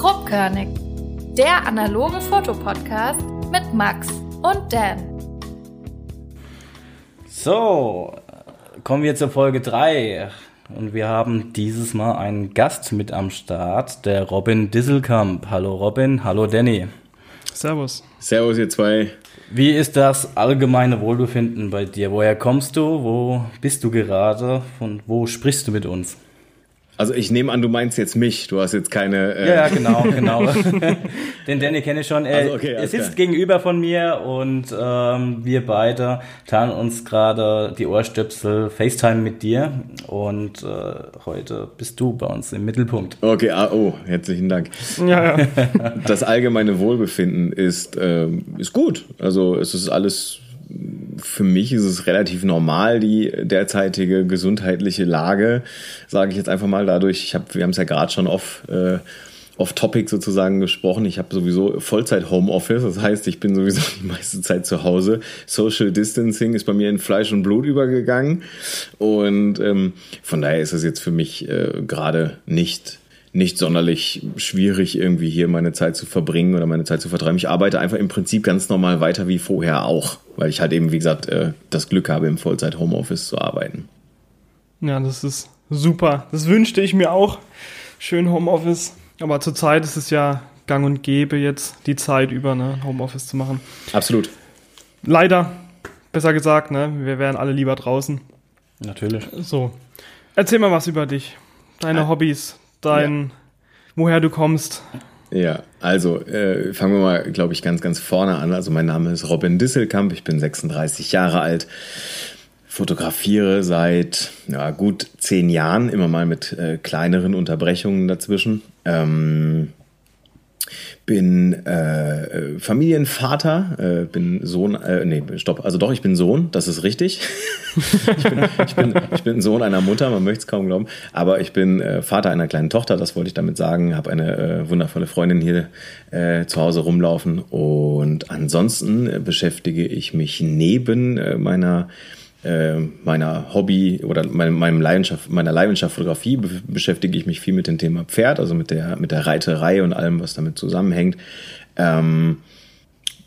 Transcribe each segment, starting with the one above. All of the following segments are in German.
Grobkörnig, der analoge Fotopodcast mit Max und Dan. So, kommen wir zur Folge 3. Und wir haben dieses Mal einen Gast mit am Start, der Robin Disselkamp. Hallo Robin, hallo Danny. Servus. Servus, ihr zwei. Wie ist das allgemeine Wohlbefinden bei dir? Woher kommst du? Wo bist du gerade? Von wo sprichst du mit uns? Also ich nehme an, du meinst jetzt mich. Du hast jetzt keine. Äh ja, genau, genau. Den Danny kenne ich schon. Er, also okay, er sitzt klar. gegenüber von mir und ähm, wir beide teilen uns gerade die Ohrstöpsel FaceTime mit dir. Und äh, heute bist du bei uns im Mittelpunkt. Okay, ah, oh, herzlichen Dank. Ja, ja. Das allgemeine Wohlbefinden ist, äh, ist gut. Also es ist alles für mich ist es relativ normal, die derzeitige gesundheitliche Lage, sage ich jetzt einfach mal dadurch. Ich habe, wir haben es ja gerade schon off, äh, off Topic sozusagen gesprochen. Ich habe sowieso Vollzeit Homeoffice, das heißt, ich bin sowieso die meiste Zeit zu Hause. Social Distancing ist bei mir in Fleisch und Blut übergegangen und ähm, von daher ist es jetzt für mich äh, gerade nicht nicht sonderlich schwierig, irgendwie hier meine Zeit zu verbringen oder meine Zeit zu vertreiben. Ich arbeite einfach im Prinzip ganz normal weiter wie vorher auch, weil ich halt eben, wie gesagt, äh, das Glück habe, im Vollzeit-Homeoffice zu arbeiten. Ja, das ist super. Das wünschte ich mir auch. Schön Homeoffice. Aber zurzeit ist es ja gang und gäbe, jetzt die Zeit über ne, Homeoffice zu machen. Absolut. Leider, besser gesagt, ne, wir wären alle lieber draußen. Natürlich. So. Erzähl mal was über dich. Deine Hobbys, dein, ja. woher du kommst. Ja, also äh, fangen wir mal, glaube ich, ganz, ganz vorne an. Also mein Name ist Robin Disselkamp, ich bin 36 Jahre alt, fotografiere seit ja, gut zehn Jahren, immer mal mit äh, kleineren Unterbrechungen dazwischen. Ähm, bin äh, Familienvater, äh, bin Sohn, äh, nee, stopp, also doch, ich bin Sohn, das ist richtig. ich, bin, ich, bin, ich bin Sohn einer Mutter, man möchte es kaum glauben, aber ich bin äh, Vater einer kleinen Tochter, das wollte ich damit sagen, habe eine äh, wundervolle Freundin hier äh, zu Hause rumlaufen und ansonsten äh, beschäftige ich mich neben meiner äh, meiner Hobby oder meinem, Leidenschaft, meiner Leidenschaft Fotografie be beschäftige ich mich viel mit dem Thema Pferd, also mit der, mit der Reiterei und allem, was damit zusammenhängt. Ähm,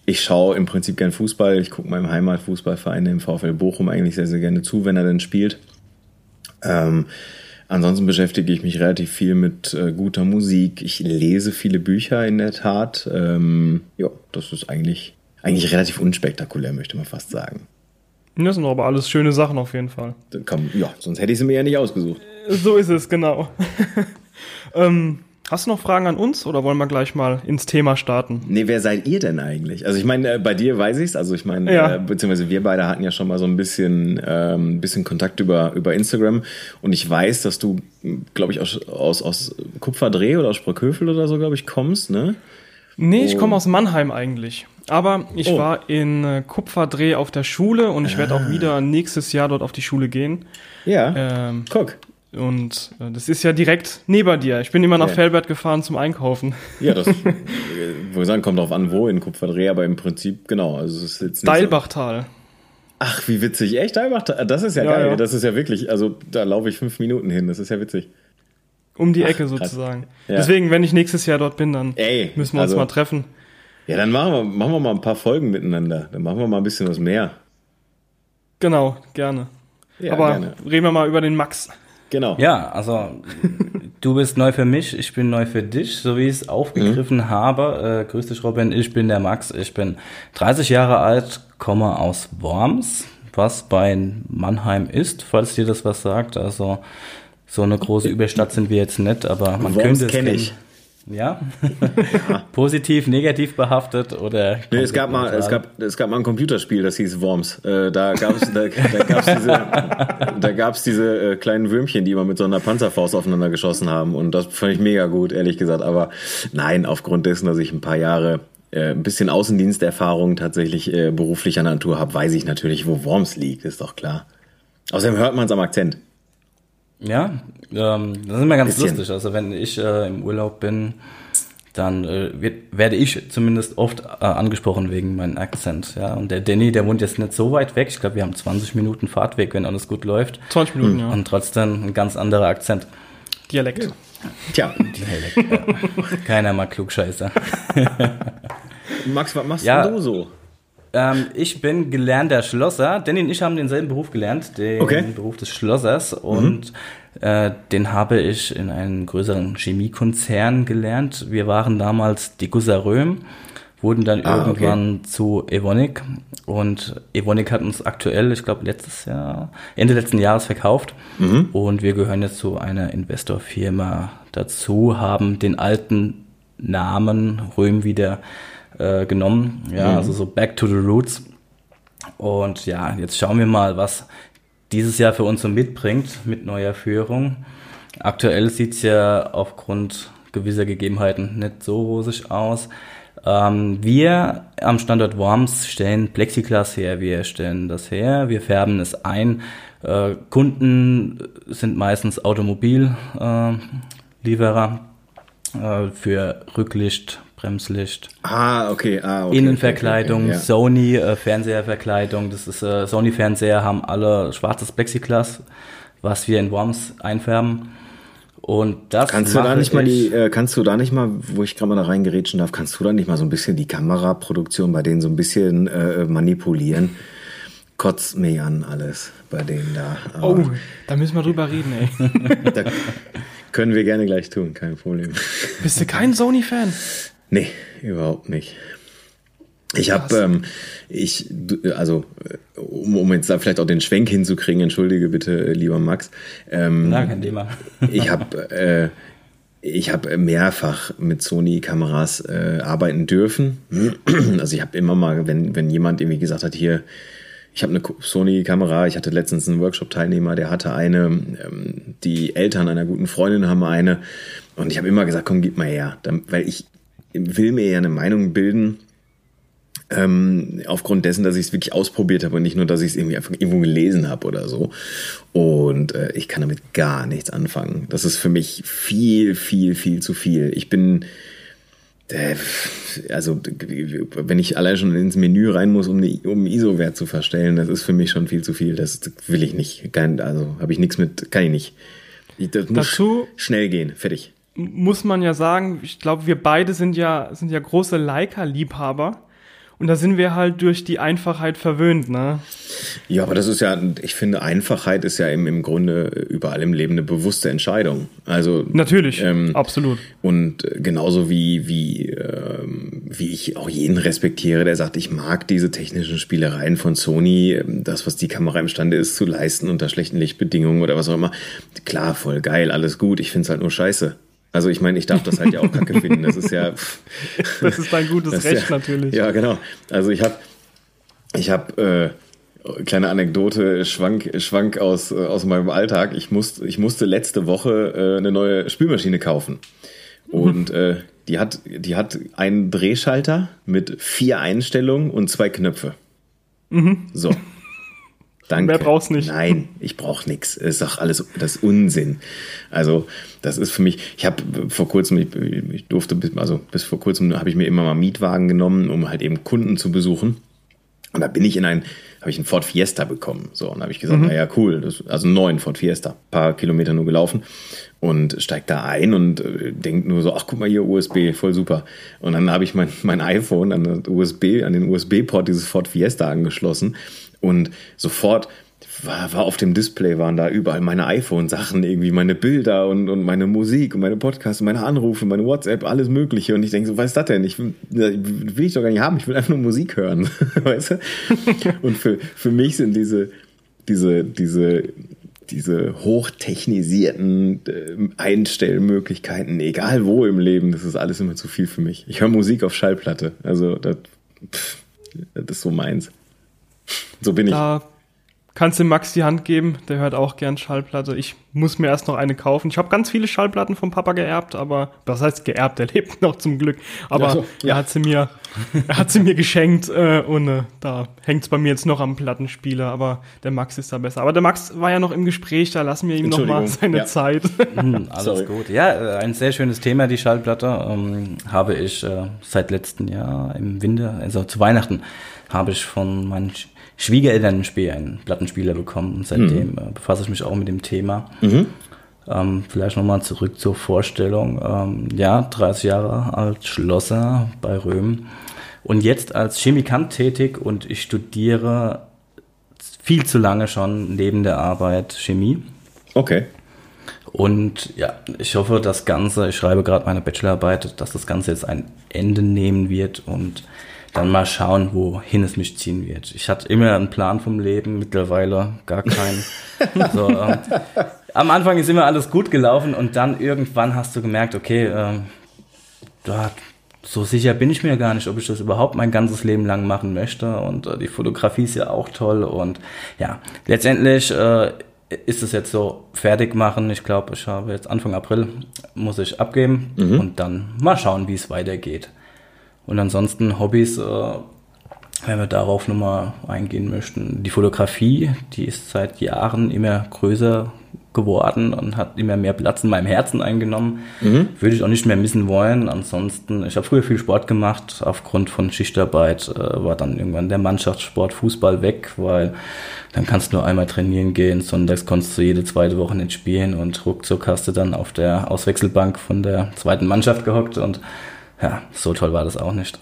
ich schaue im Prinzip gern Fußball. Ich gucke meinem Heimatfußballverein, dem VfL Bochum, eigentlich sehr, sehr gerne zu, wenn er denn spielt. Ähm, ansonsten beschäftige ich mich relativ viel mit äh, guter Musik. Ich lese viele Bücher in der Tat. Ähm, ja, das ist eigentlich, eigentlich relativ unspektakulär, möchte man fast sagen. Das sind aber alles schöne Sachen auf jeden Fall. Komm, ja, sonst hätte ich sie mir ja nicht ausgesucht. So ist es, genau. ähm, hast du noch Fragen an uns oder wollen wir gleich mal ins Thema starten? Nee, wer seid ihr denn eigentlich? Also ich meine, äh, bei dir weiß ich es, also ich meine, ja. äh, beziehungsweise wir beide hatten ja schon mal so ein bisschen, ähm, bisschen Kontakt über, über Instagram und ich weiß, dass du, glaube ich, aus, aus, aus Kupferdreh oder aus Sprockhövel oder so, glaube ich, kommst, ne? Nee, ich komme aus Mannheim eigentlich. Aber ich oh. war in äh, Kupferdreh auf der Schule und ich ah. werde auch wieder nächstes Jahr dort auf die Schule gehen. Ja. Ähm, Guck. Und äh, das ist ja direkt neben dir. Ich bin immer nach ja. Felbert gefahren zum Einkaufen. Ja, das, äh, wo sagen, kommt drauf an, wo in Kupferdreh, aber im Prinzip, genau. Also es ist jetzt Deilbachtal. So. Ach, wie witzig. Echt, Deilbachtal? Das ist ja, ja geil. Ja. Das ist ja wirklich, also da laufe ich fünf Minuten hin. Das ist ja witzig. Um die Ach, Ecke sozusagen. Deswegen, wenn ich nächstes Jahr dort bin, dann Ey, müssen wir also, uns mal treffen. Ja, dann machen wir, machen wir mal ein paar Folgen miteinander. Dann machen wir mal ein bisschen was mehr. Genau, gerne. Ja, Aber gerne. reden wir mal über den Max. Genau. Ja, also du bist neu für mich, ich bin neu für dich, so wie ich es aufgegriffen mhm. habe. Äh, grüß dich, Robin, ich bin der Max, ich bin 30 Jahre alt, komme aus Worms, was bei Mannheim ist, falls dir das was sagt. Also so eine große Überstadt sind wir jetzt nicht, aber man Worms könnte es kennen. Ich. Ja? Positiv, negativ behaftet oder? Nee, es gab mal, es gab, es gab mal ein Computerspiel, das hieß Worms. Äh, da gab es, da, da gab's diese, da gab's diese äh, kleinen Würmchen, die immer mit so einer Panzerfaust aufeinander geschossen haben. Und das fand ich mega gut, ehrlich gesagt. Aber nein, aufgrund dessen, dass ich ein paar Jahre äh, ein bisschen Außendiensterfahrung tatsächlich äh, beruflicher Natur habe, weiß ich natürlich, wo Worms liegt, ist doch klar. Außerdem hört man es am Akzent. Ja, ähm, das ist immer ganz Bisschen. lustig. Also wenn ich äh, im Urlaub bin, dann äh, wird, werde ich zumindest oft äh, angesprochen wegen meinem Akzent. Ja, und der Danny, der wohnt jetzt nicht so weit weg. Ich glaube, wir haben 20 Minuten Fahrtweg, wenn alles gut läuft. 20 Minuten, ja. Und trotzdem ein ganz anderer Akzent. Dialekt. Tja. Dialekt, ja. Keiner mag Klugscheißer. Max, was machst Ja. du so? Ähm, ich bin gelernter Schlosser. Danny und ich haben denselben Beruf gelernt, den Okay. Mhm. Beruf des Schlossers. Und äh, den habe ich in einem größeren Chemiekonzern gelernt. Wir waren damals die Gusseröhm, wurden dann Ah, okay. irgendwann zu Evonik. Und Evonik hat uns aktuell, ich glaube letztes Jahr, Ende letzten Jahres verkauft. Mhm. Und wir gehören jetzt zu einer Investorfirma dazu, haben den alten Namen Röhm wieder äh, genommen. Ja, Mhm. also so back to the roots. Und ja, jetzt schauen wir mal, was dieses Jahr für uns so mitbringt mit neuer Führung. Aktuell sieht's ja aufgrund gewisser Gegebenheiten nicht so rosig aus. Ähm, wir am Standort Worms stellen Plexiglas her, wir stellen das her, wir färben es ein. Äh, Kunden sind meistens Automobillieferer äh, äh, für Rücklicht, Bremslicht, Ah, okay. Ah, okay Innenverkleidung, okay, okay, ja. Sony äh, Fernseherverkleidung. Das ist äh, Sony Fernseher haben alle schwarzes Plexiglas, was wir in Worms einfärben. Und das Kannst du da nicht mal die, äh, kannst du da nicht mal, wo ich gerade mal da reingerätschen darf, kannst du da nicht mal so ein bisschen die Kameraproduktion bei denen so ein bisschen äh, manipulieren? Kotzt mir an alles bei denen da. Aber Oh, da müssen wir drüber reden, ey. da können wir gerne gleich tun, kein Problem. Bist du kein Sony-Fan? Nee, überhaupt nicht. Ich habe, ähm, ich, du- also, äh, um, um jetzt da vielleicht auch den Schwenk hinzukriegen, entschuldige bitte, äh, lieber Max. Ähm, Na, kein Thema. ich habe äh, ich habe mehrfach mit Sony-Kameras äh, arbeiten dürfen. Also ich habe immer mal, wenn, wenn jemand irgendwie gesagt hat, hier, ich habe eine Sony-Kamera, ich hatte letztens einen Workshop-Teilnehmer, der hatte eine, ähm, die Eltern einer guten Freundin haben eine. Und ich habe immer gesagt, komm, gib mal her. Dann, weil ich will mir ja eine Meinung bilden, ähm, aufgrund dessen, dass ich es wirklich ausprobiert habe und nicht nur, dass ich es irgendwie einfach irgendwo gelesen habe oder so. Und äh, ich kann damit gar nichts anfangen. Das ist für mich viel, viel, viel zu viel. Ich bin, äh, also wenn ich allein schon ins Menü rein muss, um, die, um einen ISO-Wert zu verstellen, das ist für mich schon viel zu viel. Das will ich nicht. Kein, also habe ich nichts mit, kann ich nicht. Ich, das muss Dazu- schnell gehen. Fertig. Muss man ja sagen, ich glaube, wir beide sind ja, sind ja große Leica-Liebhaber. Und da sind wir halt durch die Einfachheit verwöhnt, ne? Ja, aber das ist ja, ich finde, Einfachheit ist ja im, im Grunde überall im Leben eine bewusste Entscheidung. Also Natürlich, Ähm, absolut. Und äh, genauso wie, wie, ähm, wie ich auch jeden respektiere, der sagt, ich mag diese technischen Spielereien von Sony, ähm, das, was die Kamera imstande ist zu leisten unter schlechten Lichtbedingungen oder was auch immer. Klar, voll geil, alles gut. Ich find's halt nur scheiße. Also ich meine, ich darf das halt ja auch kacke finden. Das ist ja. pff, Das ist dein gutes Recht ja, natürlich. Ja, genau. Also ich habe, ich habe äh, kleine Anekdote, Schwank, Schwank aus äh, aus meinem Alltag. Ich musste, ich musste letzte Woche äh, eine neue Spülmaschine kaufen und äh, die hat, die hat einen Drehschalter mit vier Einstellungen und zwei Knöpfe. So. Danke. Mehr brauchst nicht. Nein, ich brauche nichts. Ist doch alles das ist Unsinn. Also das ist für mich. Ich habe vor kurzem, ich, ich durfte bis, also bis vor kurzem habe ich mir immer mal Mietwagen genommen, um halt eben Kunden zu besuchen. Und da bin ich in ein, habe ich einen Ford Fiesta bekommen. So, und da habe ich gesagt, na ja, cool, das, also einen neuen Ford Fiesta, paar Kilometer nur gelaufen und steig da ein und äh, denk nur so, ach guck mal hier USB, voll super. Und dann habe ich mein, mein iPhone an USB, an den USB-Port dieses Ford Fiesta angeschlossen und sofort war, war auf dem Display waren da überall meine iPhone-Sachen, irgendwie meine Bilder und, und meine Musik und meine Podcasts, und meine Anrufe, meine WhatsApp, alles Mögliche. Und ich denke so, was ist das denn? Ich will, will ich doch gar nicht haben, ich will einfach nur Musik hören. weißt du? Und für, für mich sind diese, diese, diese, diese hochtechnisierten äh, Einstellmöglichkeiten, egal wo im Leben, das ist alles immer zu viel für mich. Ich höre Musik auf Schallplatte. Also das, pff, das ist so meins. So bin ich. Da kannst du Max die Hand geben, der hört auch gern Schallplatte. Ich muss mir erst noch eine kaufen. Ich habe ganz viele Schallplatten vom Papa geerbt, aber was heißt geerbt? Er lebt noch zum Glück. Aber Ach so, ja. er hat sie mir, er hat sie mir geschenkt äh, und äh, da hängt's bei mir jetzt noch am Plattenspieler. Aber der Max ist da besser. Aber der Max war ja noch im Gespräch, da lassen wir ihm noch mal seine ja. Zeit. Hm, alles Sorry. gut. Ja, äh, ein sehr schönes Thema, die Schallplatte. Ähm, habe ich äh, seit letztem Jahr im Winter, also zu Weihnachten, habe ich von meinen Schwiegereltern ein Spiel, einen Plattenspieler bekommen. Und seitdem äh, befasse ich mich auch mit dem Thema. Ähm, vielleicht nochmal zurück zur Vorstellung. Ähm, ja, 30 Jahre alt, Schlosser bei Röhm und jetzt als Chemikant tätig und ich studiere viel zu lange schon neben der Arbeit Chemie. Okay. Und ja, ich hoffe, das Ganze, ich schreibe gerade meine Bachelorarbeit, dass das Ganze jetzt ein Ende nehmen wird und dann mal schauen, wohin es mich ziehen wird. Ich hatte immer einen Plan vom Leben, mittlerweile gar keinen. so, ähm, am Anfang ist immer alles gut gelaufen und dann irgendwann hast du gemerkt, okay, ähm, da, so sicher bin ich mir gar nicht, ob ich das überhaupt mein ganzes Leben lang machen möchte. Und äh, die Fotografie ist ja auch toll. Und ja, letztendlich äh, ist es jetzt so fertig machen. Ich glaube, ich habe jetzt Anfang April muss ich abgeben mhm. und dann mal schauen, wie es weitergeht. Und ansonsten Hobbys, äh, wenn wir darauf nochmal eingehen möchten. Die Fotografie, die ist seit Jahren immer größer geworden und hat immer mehr Platz in meinem Herzen eingenommen. Mhm. Würde ich auch nicht mehr missen wollen. Ansonsten, ich habe früher viel Sport gemacht. Aufgrund von Schichtarbeit äh, war dann irgendwann der Mannschaftssport Fußball weg, weil dann kannst du nur einmal trainieren gehen. Sonntags konntest du jede zweite Woche nicht spielen und ruckzuck hast du dann auf der Auswechselbank von der zweiten Mannschaft gehockt und ja, so toll war das auch nicht.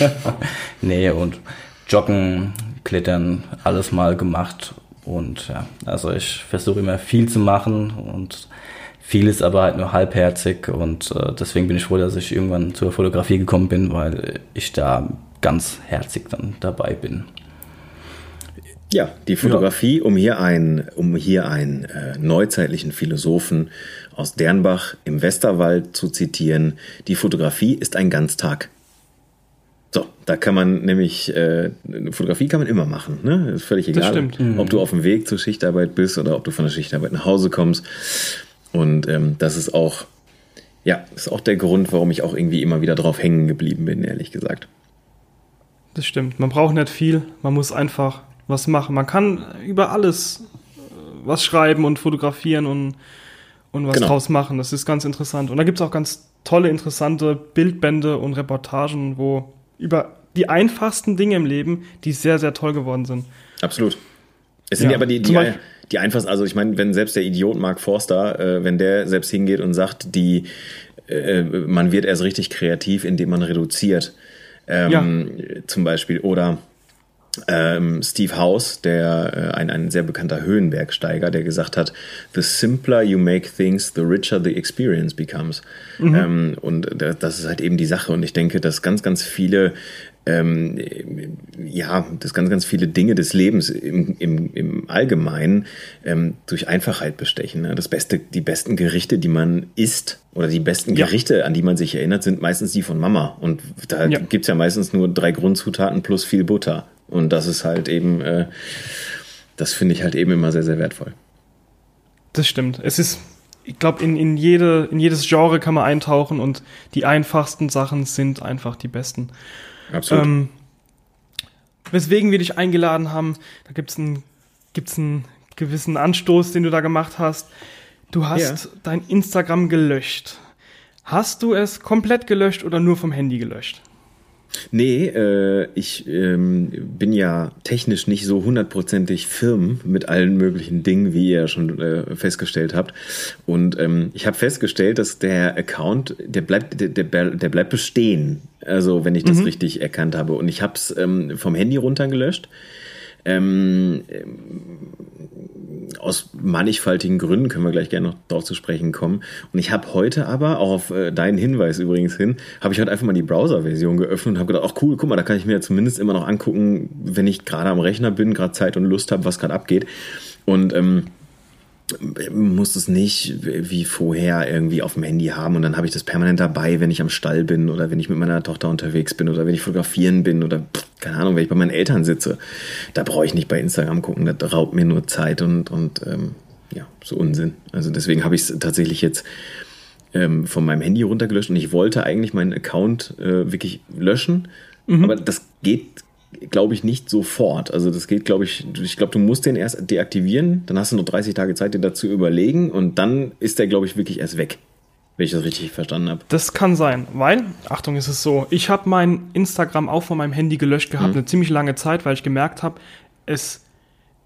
nee, und Joggen, Klettern, alles mal gemacht und ja, also ich versuche immer viel zu machen und vieles aber halt nur halbherzig und äh, deswegen bin ich froh, dass ich irgendwann zur Fotografie gekommen bin, weil ich da ganz herzig dann dabei bin. Ja, die Fotografie, ja. um hier einen, um hier einen äh, neuzeitlichen Philosophen aus Dernbach im Westerwald zu zitieren, die Fotografie ist ein Ganztag. So, da kann man nämlich, äh, Fotografie kann man immer machen, ne? Ist völlig egal, ob du auf dem Weg zur Schichtarbeit bist oder ob du von der Schichtarbeit nach Hause kommst. Und ähm, das ist auch, ja, ist auch der Grund, warum ich auch irgendwie immer wieder drauf hängen geblieben bin, ehrlich gesagt. Das stimmt. Man braucht nicht viel, man muss einfach was machen. Man kann über alles äh, was schreiben und fotografieren und, und was genau. draus machen. Das ist ganz interessant. Und da gibt es auch ganz tolle, interessante Bildbände und Reportagen, wo über die einfachsten Dinge im Leben, die sehr, sehr toll geworden sind. Absolut. Es sind ja, ja aber die, die, die einfachsten, also ich meine, wenn selbst der Idiot Mark Forster, äh, wenn der selbst hingeht und sagt, die, äh, man wird erst richtig kreativ, indem man reduziert, ähm, ja. zum Beispiel, oder ähm, Steve House, der äh, ein, ein sehr bekannter Höhenbergsteiger, der gesagt hat, the simpler you make things, the richer the experience becomes. Mhm. Ähm, und das ist halt eben die Sache. Und ich denke, dass ganz, ganz viele ähm, ja, dass ganz, ganz viele Dinge des Lebens im, im, im Allgemeinen ähm, durch Einfachheit bestechen. Ne? Das Beste, die besten Gerichte, die man isst, oder die besten ja. Gerichte, an die man sich erinnert, sind meistens die von Mama. Und da ja. gibt's ja meistens nur drei Grundzutaten plus viel Butter. Und das ist halt eben, äh, das finde ich halt eben immer sehr, sehr wertvoll. Das stimmt. Es ist, ich glaube, in, in, jede, in jedes Genre kann man eintauchen und die einfachsten Sachen sind einfach die besten. Absolut. Ähm, weswegen wir dich eingeladen haben, da gibt es einen, gibt's einen gewissen Anstoß, den du da gemacht hast. Du hast ja. dein Instagram gelöscht. Hast du es komplett gelöscht oder nur vom Handy gelöscht? Nee, äh, ich ähm, bin ja technisch nicht so hundertprozentig firm mit allen möglichen Dingen, wie ihr schon äh, festgestellt habt. Und ähm, ich habe festgestellt, dass der Account, der bleibt, der, der, der bleibt bestehen. Also wenn ich das mhm. richtig erkannt habe. Und ich habe es ähm, vom Handy runtergelöscht. Ähm, aus mannigfaltigen Gründen können wir gleich gerne noch darauf zu sprechen kommen. Und ich habe heute aber, auch auf äh, deinen Hinweis übrigens hin, habe ich heute einfach mal die Browser-Version geöffnet und habe gedacht, ach cool, guck mal, da kann ich mir ja zumindest immer noch angucken, wenn ich gerade am Rechner bin, gerade Zeit und Lust habe, was gerade abgeht. Und ähm, muss es nicht wie vorher irgendwie auf dem Handy haben und dann habe ich das permanent dabei, wenn ich am Stall bin oder wenn ich mit meiner Tochter unterwegs bin oder wenn ich fotografieren bin oder keine Ahnung, wenn ich bei meinen Eltern sitze. Da brauche ich nicht bei Instagram gucken, das raubt mir nur Zeit und, und ähm, ja, so Unsinn. Also deswegen habe ich es tatsächlich jetzt ähm, von meinem Handy runtergelöscht und ich wollte eigentlich meinen Account äh, wirklich löschen, mhm. aber das geht glaube ich, nicht sofort. Also das geht, glaube ich, ich glaube, du musst den erst deaktivieren, dann hast du noch 30 Tage Zeit, dir dazu überlegen und dann ist der, glaube ich, wirklich erst weg. Wenn ich das richtig verstanden habe. Das kann sein, weil, Achtung, ist es so, ich habe mein Instagram auch von meinem Handy gelöscht gehabt, mhm. eine ziemlich lange Zeit, weil ich gemerkt habe, es,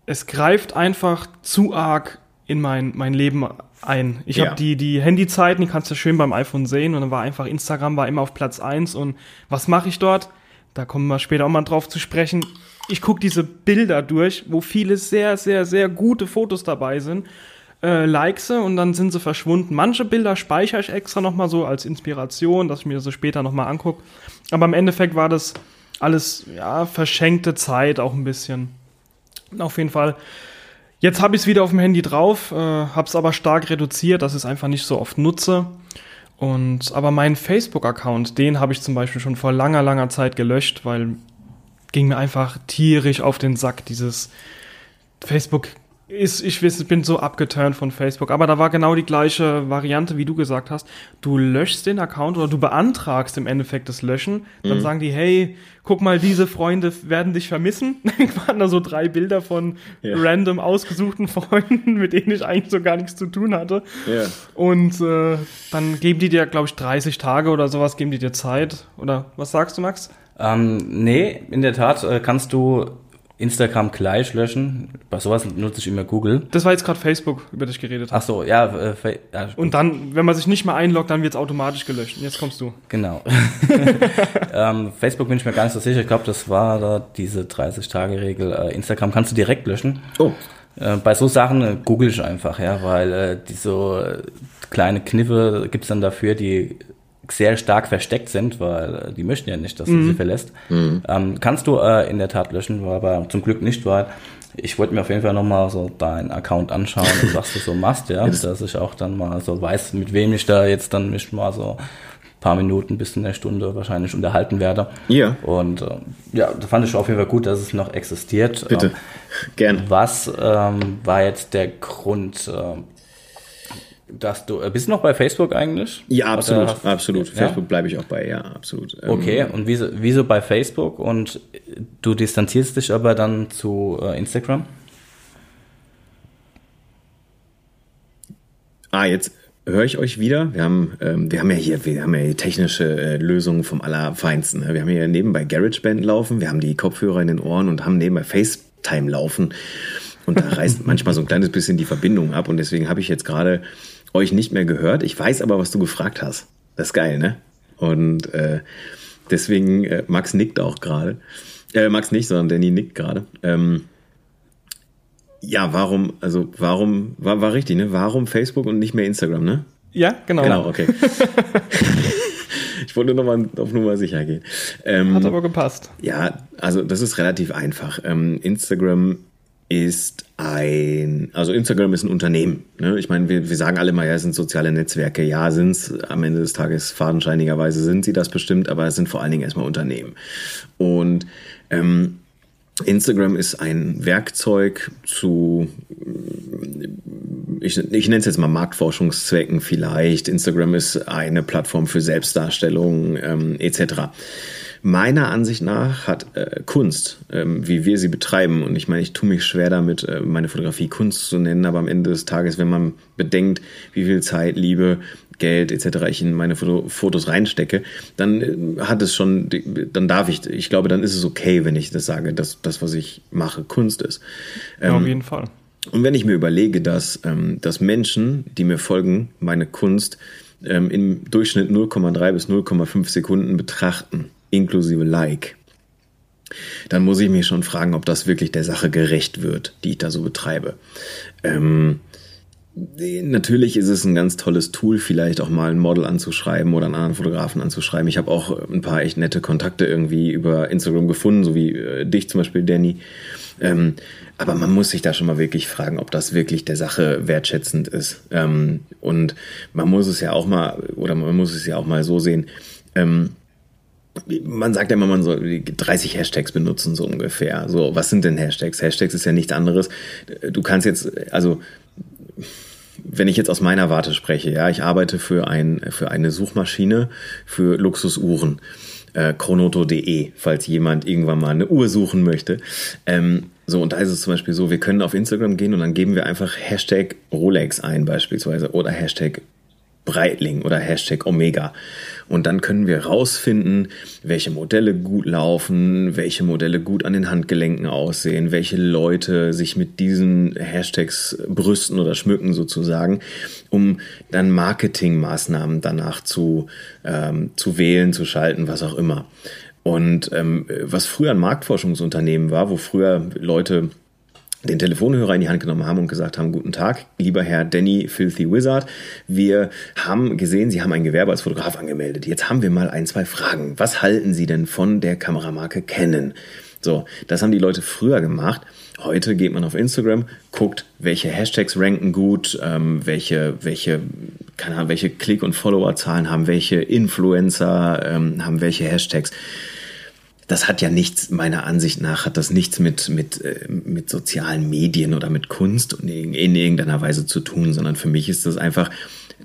es greift einfach zu arg in mein, mein Leben ein. Ich ja. habe die, die Handyzeiten, die kannst du schön beim iPhone sehen und dann war einfach Instagram war immer auf Platz eins und was mache ich dort? Da kommen wir später auch mal drauf zu sprechen. Ich gucke diese Bilder durch, wo viele sehr, sehr, sehr gute Fotos dabei sind. Äh, like sie und dann sind sie verschwunden. Manche Bilder speichere ich extra nochmal so als Inspiration, dass ich mir so später nochmal angucke. Aber im Endeffekt war das alles, ja, verschenkte Zeit auch ein bisschen. Auf jeden Fall Jetzt habe ich es wieder auf dem Handy drauf, äh, habe es aber stark reduziert, dass ich es einfach nicht so oft nutze. Und aber meinen Facebook-Account, den habe ich zum Beispiel schon vor langer, langer Zeit gelöscht, weil ging mir einfach tierisch auf den Sack. Dieses Facebook ist, ich weiß, bin so abgeturnt von Facebook. Aber da war genau die gleiche Variante, wie du gesagt hast. Du löschst den Account oder du beantragst im Endeffekt das Löschen. Dann mhm. sagen die, hey, guck mal, diese Freunde werden dich vermissen. Dann waren da so drei Bilder von ja. random ausgesuchten Freunden, mit denen ich eigentlich so gar nichts zu tun hatte. Ja. Und äh, dann geben die dir, glaube ich, 30 Tage oder sowas, geben die dir Zeit. Oder was sagst du, Max? Ähm, nee, in der Tat äh, kannst du Instagram gleich löschen. Bei sowas nutze ich immer Google. Das war jetzt gerade Facebook, über das ich geredet habe. Ach so, ja, äh, ja. Und dann, wenn man sich nicht mehr einloggt, dann wird es automatisch gelöscht. Und jetzt kommst du. Genau. ähm, Facebook bin ich mir gar nicht so sicher. Ich glaube, das war da diese 30-Tage-Regel. Äh, Instagram kannst du direkt löschen. Oh. Äh, bei so Sachen äh, google ich einfach, ja, weil äh, die so äh, kleine Kniffe gibt's dann dafür, die sehr stark versteckt sind, weil die möchten ja nicht, dass mhm. du sie verlässt. Mhm. Ähm, kannst du äh, in der Tat löschen, aber zum Glück nicht, weil ich wollte mir auf jeden Fall nochmal so deinen Account anschauen und was du so machst, ja, dass ich auch dann mal so weiß, mit wem ich da jetzt dann mich mal so paar Minuten bis in eine Stunde wahrscheinlich unterhalten werde. Ja. Und äh, ja, da fand ich auf jeden Fall gut, dass es noch existiert. Bitte, ähm, gern. Was ähm, war jetzt der Grund, äh, dass du, äh, bist du noch bei Facebook eigentlich? Ja, absolut, hast, absolut. Ja? Facebook bleibe ich auch bei, ja, absolut. Ähm, okay, und wieso, wieso bei Facebook und du distanzierst dich aber dann zu äh, Instagram? Ah, jetzt höre ich euch wieder. Wir haben, ähm, wir haben ja hier, wir haben ja hier technische äh, Lösungen vom Allerfeinsten. Ne? Wir haben hier nebenbei GarageBand laufen, wir haben die Kopfhörer in den Ohren und haben nebenbei FaceTime laufen. Und da reißt manchmal so ein kleines bisschen die Verbindung ab. Und deswegen habe ich jetzt gerade euch nicht mehr gehört. Ich weiß aber, was du gefragt hast. Das ist geil, ne? Und äh, deswegen, äh, Max nickt auch gerade. Äh, Max nicht, sondern Danny nickt gerade. Ähm, ja, warum, also warum, war, war richtig, ne? Warum Facebook und nicht mehr Instagram, ne? Ja, genau. Genau, okay. ich wollte nochmal auf Nummer sicher gehen. Ähm, Hat aber gepasst. Ja, also das ist relativ einfach. Ähm, Instagram ist ein, also Instagram ist ein Unternehmen. Ne? Ich meine, wir, wir sagen alle mal, ja, es sind soziale Netzwerke. Ja, sind es am Ende des Tages fadenscheinigerweise sind sie das bestimmt, aber es sind vor allen Dingen erstmal Unternehmen. Und ähm, Instagram ist ein Werkzeug zu, ich, ich nenne es jetzt mal Marktforschungszwecken vielleicht. Instagram ist eine Plattform für Selbstdarstellung ähm, etc meiner Ansicht nach hat äh, Kunst, ähm, wie wir sie betreiben, und ich meine, ich tue mich schwer damit, äh, meine Fotografie Kunst zu nennen, aber am Ende des Tages, wenn man bedenkt, wie viel Zeit, Liebe, Geld etc. ich in meine Foto Fotos reinstecke, dann äh, hat es schon, dann darf ich, ich glaube, dann ist es okay, wenn ich das sage, dass das, was ich mache, Kunst ist. Ähm, ja, auf jeden Fall. Und wenn ich mir überlege, dass, ähm, dass Menschen, die mir folgen, meine Kunst ähm, im Durchschnitt 0,3 bis 0,5 Sekunden betrachten, inklusive Like, dann muss ich mich schon fragen, ob das wirklich der Sache gerecht wird, die ich da so betreibe. Ähm, Natürlich ist es ein ganz tolles Tool, vielleicht auch mal ein Model anzuschreiben oder einen anderen Fotografen anzuschreiben. Ich habe auch ein paar echt nette Kontakte irgendwie über Instagram gefunden, so wie äh, dich zum Beispiel, Danny. Ähm, aber man muss sich da schon mal wirklich fragen, ob das wirklich der Sache wertschätzend ist. Ähm, und man muss es ja auch mal, oder man muss es ja auch mal so sehen. Ähm, man sagt ja immer, man soll 30 Hashtags benutzen, so ungefähr. So, was sind denn Hashtags? Hashtags ist ja nichts anderes. Du kannst jetzt, also, wenn ich jetzt aus meiner Warte spreche, ja, ich arbeite für ein, für eine Suchmaschine für Luxusuhren. Äh, chronoto.de, falls jemand irgendwann mal eine Uhr suchen möchte. Ähm, so, und da ist es zum Beispiel so, wir können auf Instagram gehen und dann geben wir einfach Hashtag Rolex ein beispielsweise oder Hashtag Breitling oder Hashtag Omega. Und dann können wir rausfinden, welche Modelle gut laufen, welche Modelle gut an den Handgelenken aussehen, welche Leute sich mit diesen Hashtags brüsten oder schmücken sozusagen, um dann Marketingmaßnahmen danach zu, ähm, zu wählen, zu schalten, was auch immer. Und ähm, was früher ein Marktforschungsunternehmen war, wo früher Leute den Telefonhörer in die Hand genommen haben und gesagt haben, guten Tag, lieber Herr Danny Filthy Wizard. Wir haben gesehen, Sie haben ein Gewerbe als Fotograf angemeldet. Jetzt haben wir mal ein, zwei Fragen. Was halten Sie denn von der Kameramarke Canon? So, das haben die Leute früher gemacht. Heute geht man auf Instagram, guckt, welche Hashtags ranken gut, ähm, welche, welche, keine Ahnung, welche Klick- und Followerzahlen haben, welche Influencer ähm, haben welche Hashtags das hat ja nichts, meiner Ansicht nach, hat das nichts mit, mit, äh, mit sozialen Medien oder mit Kunst in, in irgendeiner Weise zu tun, sondern für mich ist das einfach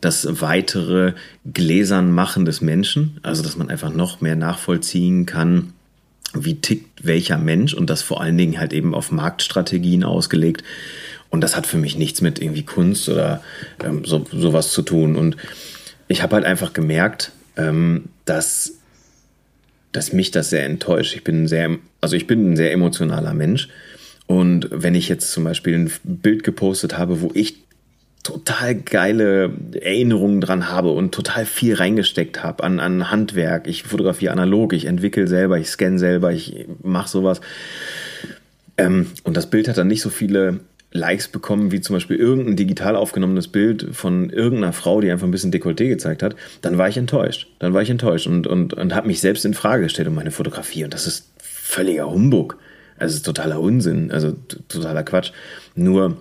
das weitere Gläsern machen des Menschen, also dass man einfach noch mehr nachvollziehen kann, wie tickt welcher Mensch und das vor allen Dingen halt eben auf Marktstrategien ausgelegt. Und das hat für mich nichts mit irgendwie Kunst oder ähm, so, sowas zu tun. Und ich habe halt einfach gemerkt, ähm, dass dass mich das sehr enttäuscht. Ich bin sehr, also ich bin ein sehr emotionaler Mensch. Und wenn ich jetzt zum Beispiel ein Bild gepostet habe, wo ich total geile Erinnerungen dran habe und total viel reingesteckt habe an, an Handwerk. Ich fotografiere analog, ich entwickle selber, ich scanne selber, ich mache sowas. Ähm, und das Bild hat dann nicht so viele Likes bekommen, wie zum Beispiel irgendein digital aufgenommenes Bild von irgendeiner Frau, die einfach ein bisschen Dekolleté gezeigt hat, dann war ich enttäuscht. Dann war ich enttäuscht und, und, und habe mich selbst in Frage gestellt um meine Fotografie. Und das ist völliger Humbug. Also ist totaler Unsinn, also totaler Quatsch. Nur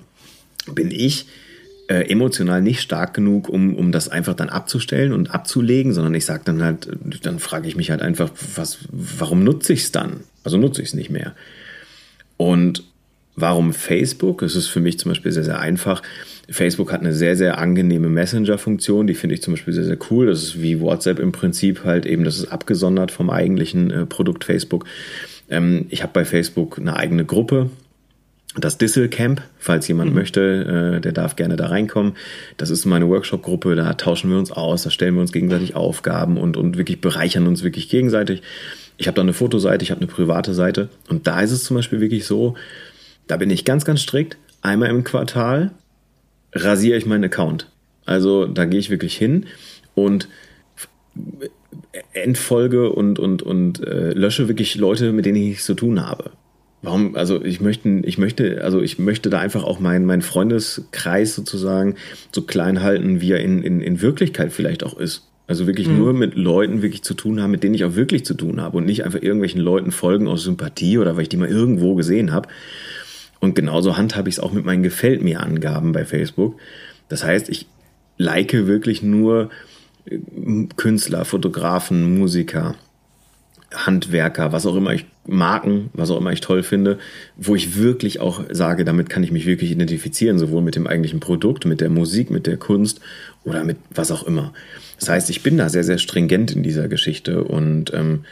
bin ich äh, emotional nicht stark genug, um, um das einfach dann abzustellen und abzulegen, sondern ich sage dann halt, dann frage ich mich halt einfach, was, warum nutze ich es dann? Also nutze ich es nicht mehr. Und Warum Facebook? Es ist für mich zum Beispiel sehr, sehr einfach. Facebook hat eine sehr, sehr angenehme Messenger-Funktion, die finde ich zum Beispiel sehr, sehr cool. Das ist wie WhatsApp im Prinzip halt eben, das ist abgesondert vom eigentlichen äh, Produkt Facebook. Ähm, ich habe bei Facebook eine eigene Gruppe, das Dissel Camp, falls jemand mhm. möchte, äh, der darf gerne da reinkommen. Das ist meine Workshop-Gruppe, da tauschen wir uns aus, da stellen wir uns gegenseitig Aufgaben und, und wirklich bereichern uns wirklich gegenseitig. Ich habe da eine Fotoseite, ich habe eine private Seite und da ist es zum Beispiel wirklich so, da bin ich ganz, ganz strikt. Einmal im Quartal rasiere ich meinen Account. Also da gehe ich wirklich hin und entfolge und, und, und äh, lösche wirklich Leute, mit denen ich nichts zu tun habe. Warum, also ich möchte, ich möchte, also ich möchte da einfach auch meinen mein Freundeskreis sozusagen so klein halten, wie er in, in, in Wirklichkeit vielleicht auch ist. Also wirklich mhm. nur mit Leuten wirklich zu tun haben, mit denen ich auch wirklich zu tun habe und nicht einfach irgendwelchen Leuten folgen aus Sympathie oder weil ich die mal irgendwo gesehen habe. Und genauso handhabe ich es auch mit meinen Gefällt mir Angaben bei Facebook. Das heißt, ich like wirklich nur äh, Künstler, Fotografen, Musiker, Handwerker, was auch immer ich Marken, was auch immer ich toll finde, wo ich wirklich auch sage, damit kann ich mich wirklich identifizieren, sowohl mit dem eigentlichen Produkt, mit der Musik, mit der Kunst oder mit was auch immer. Das heißt, ich bin da sehr, sehr stringent in dieser Geschichte und ähm,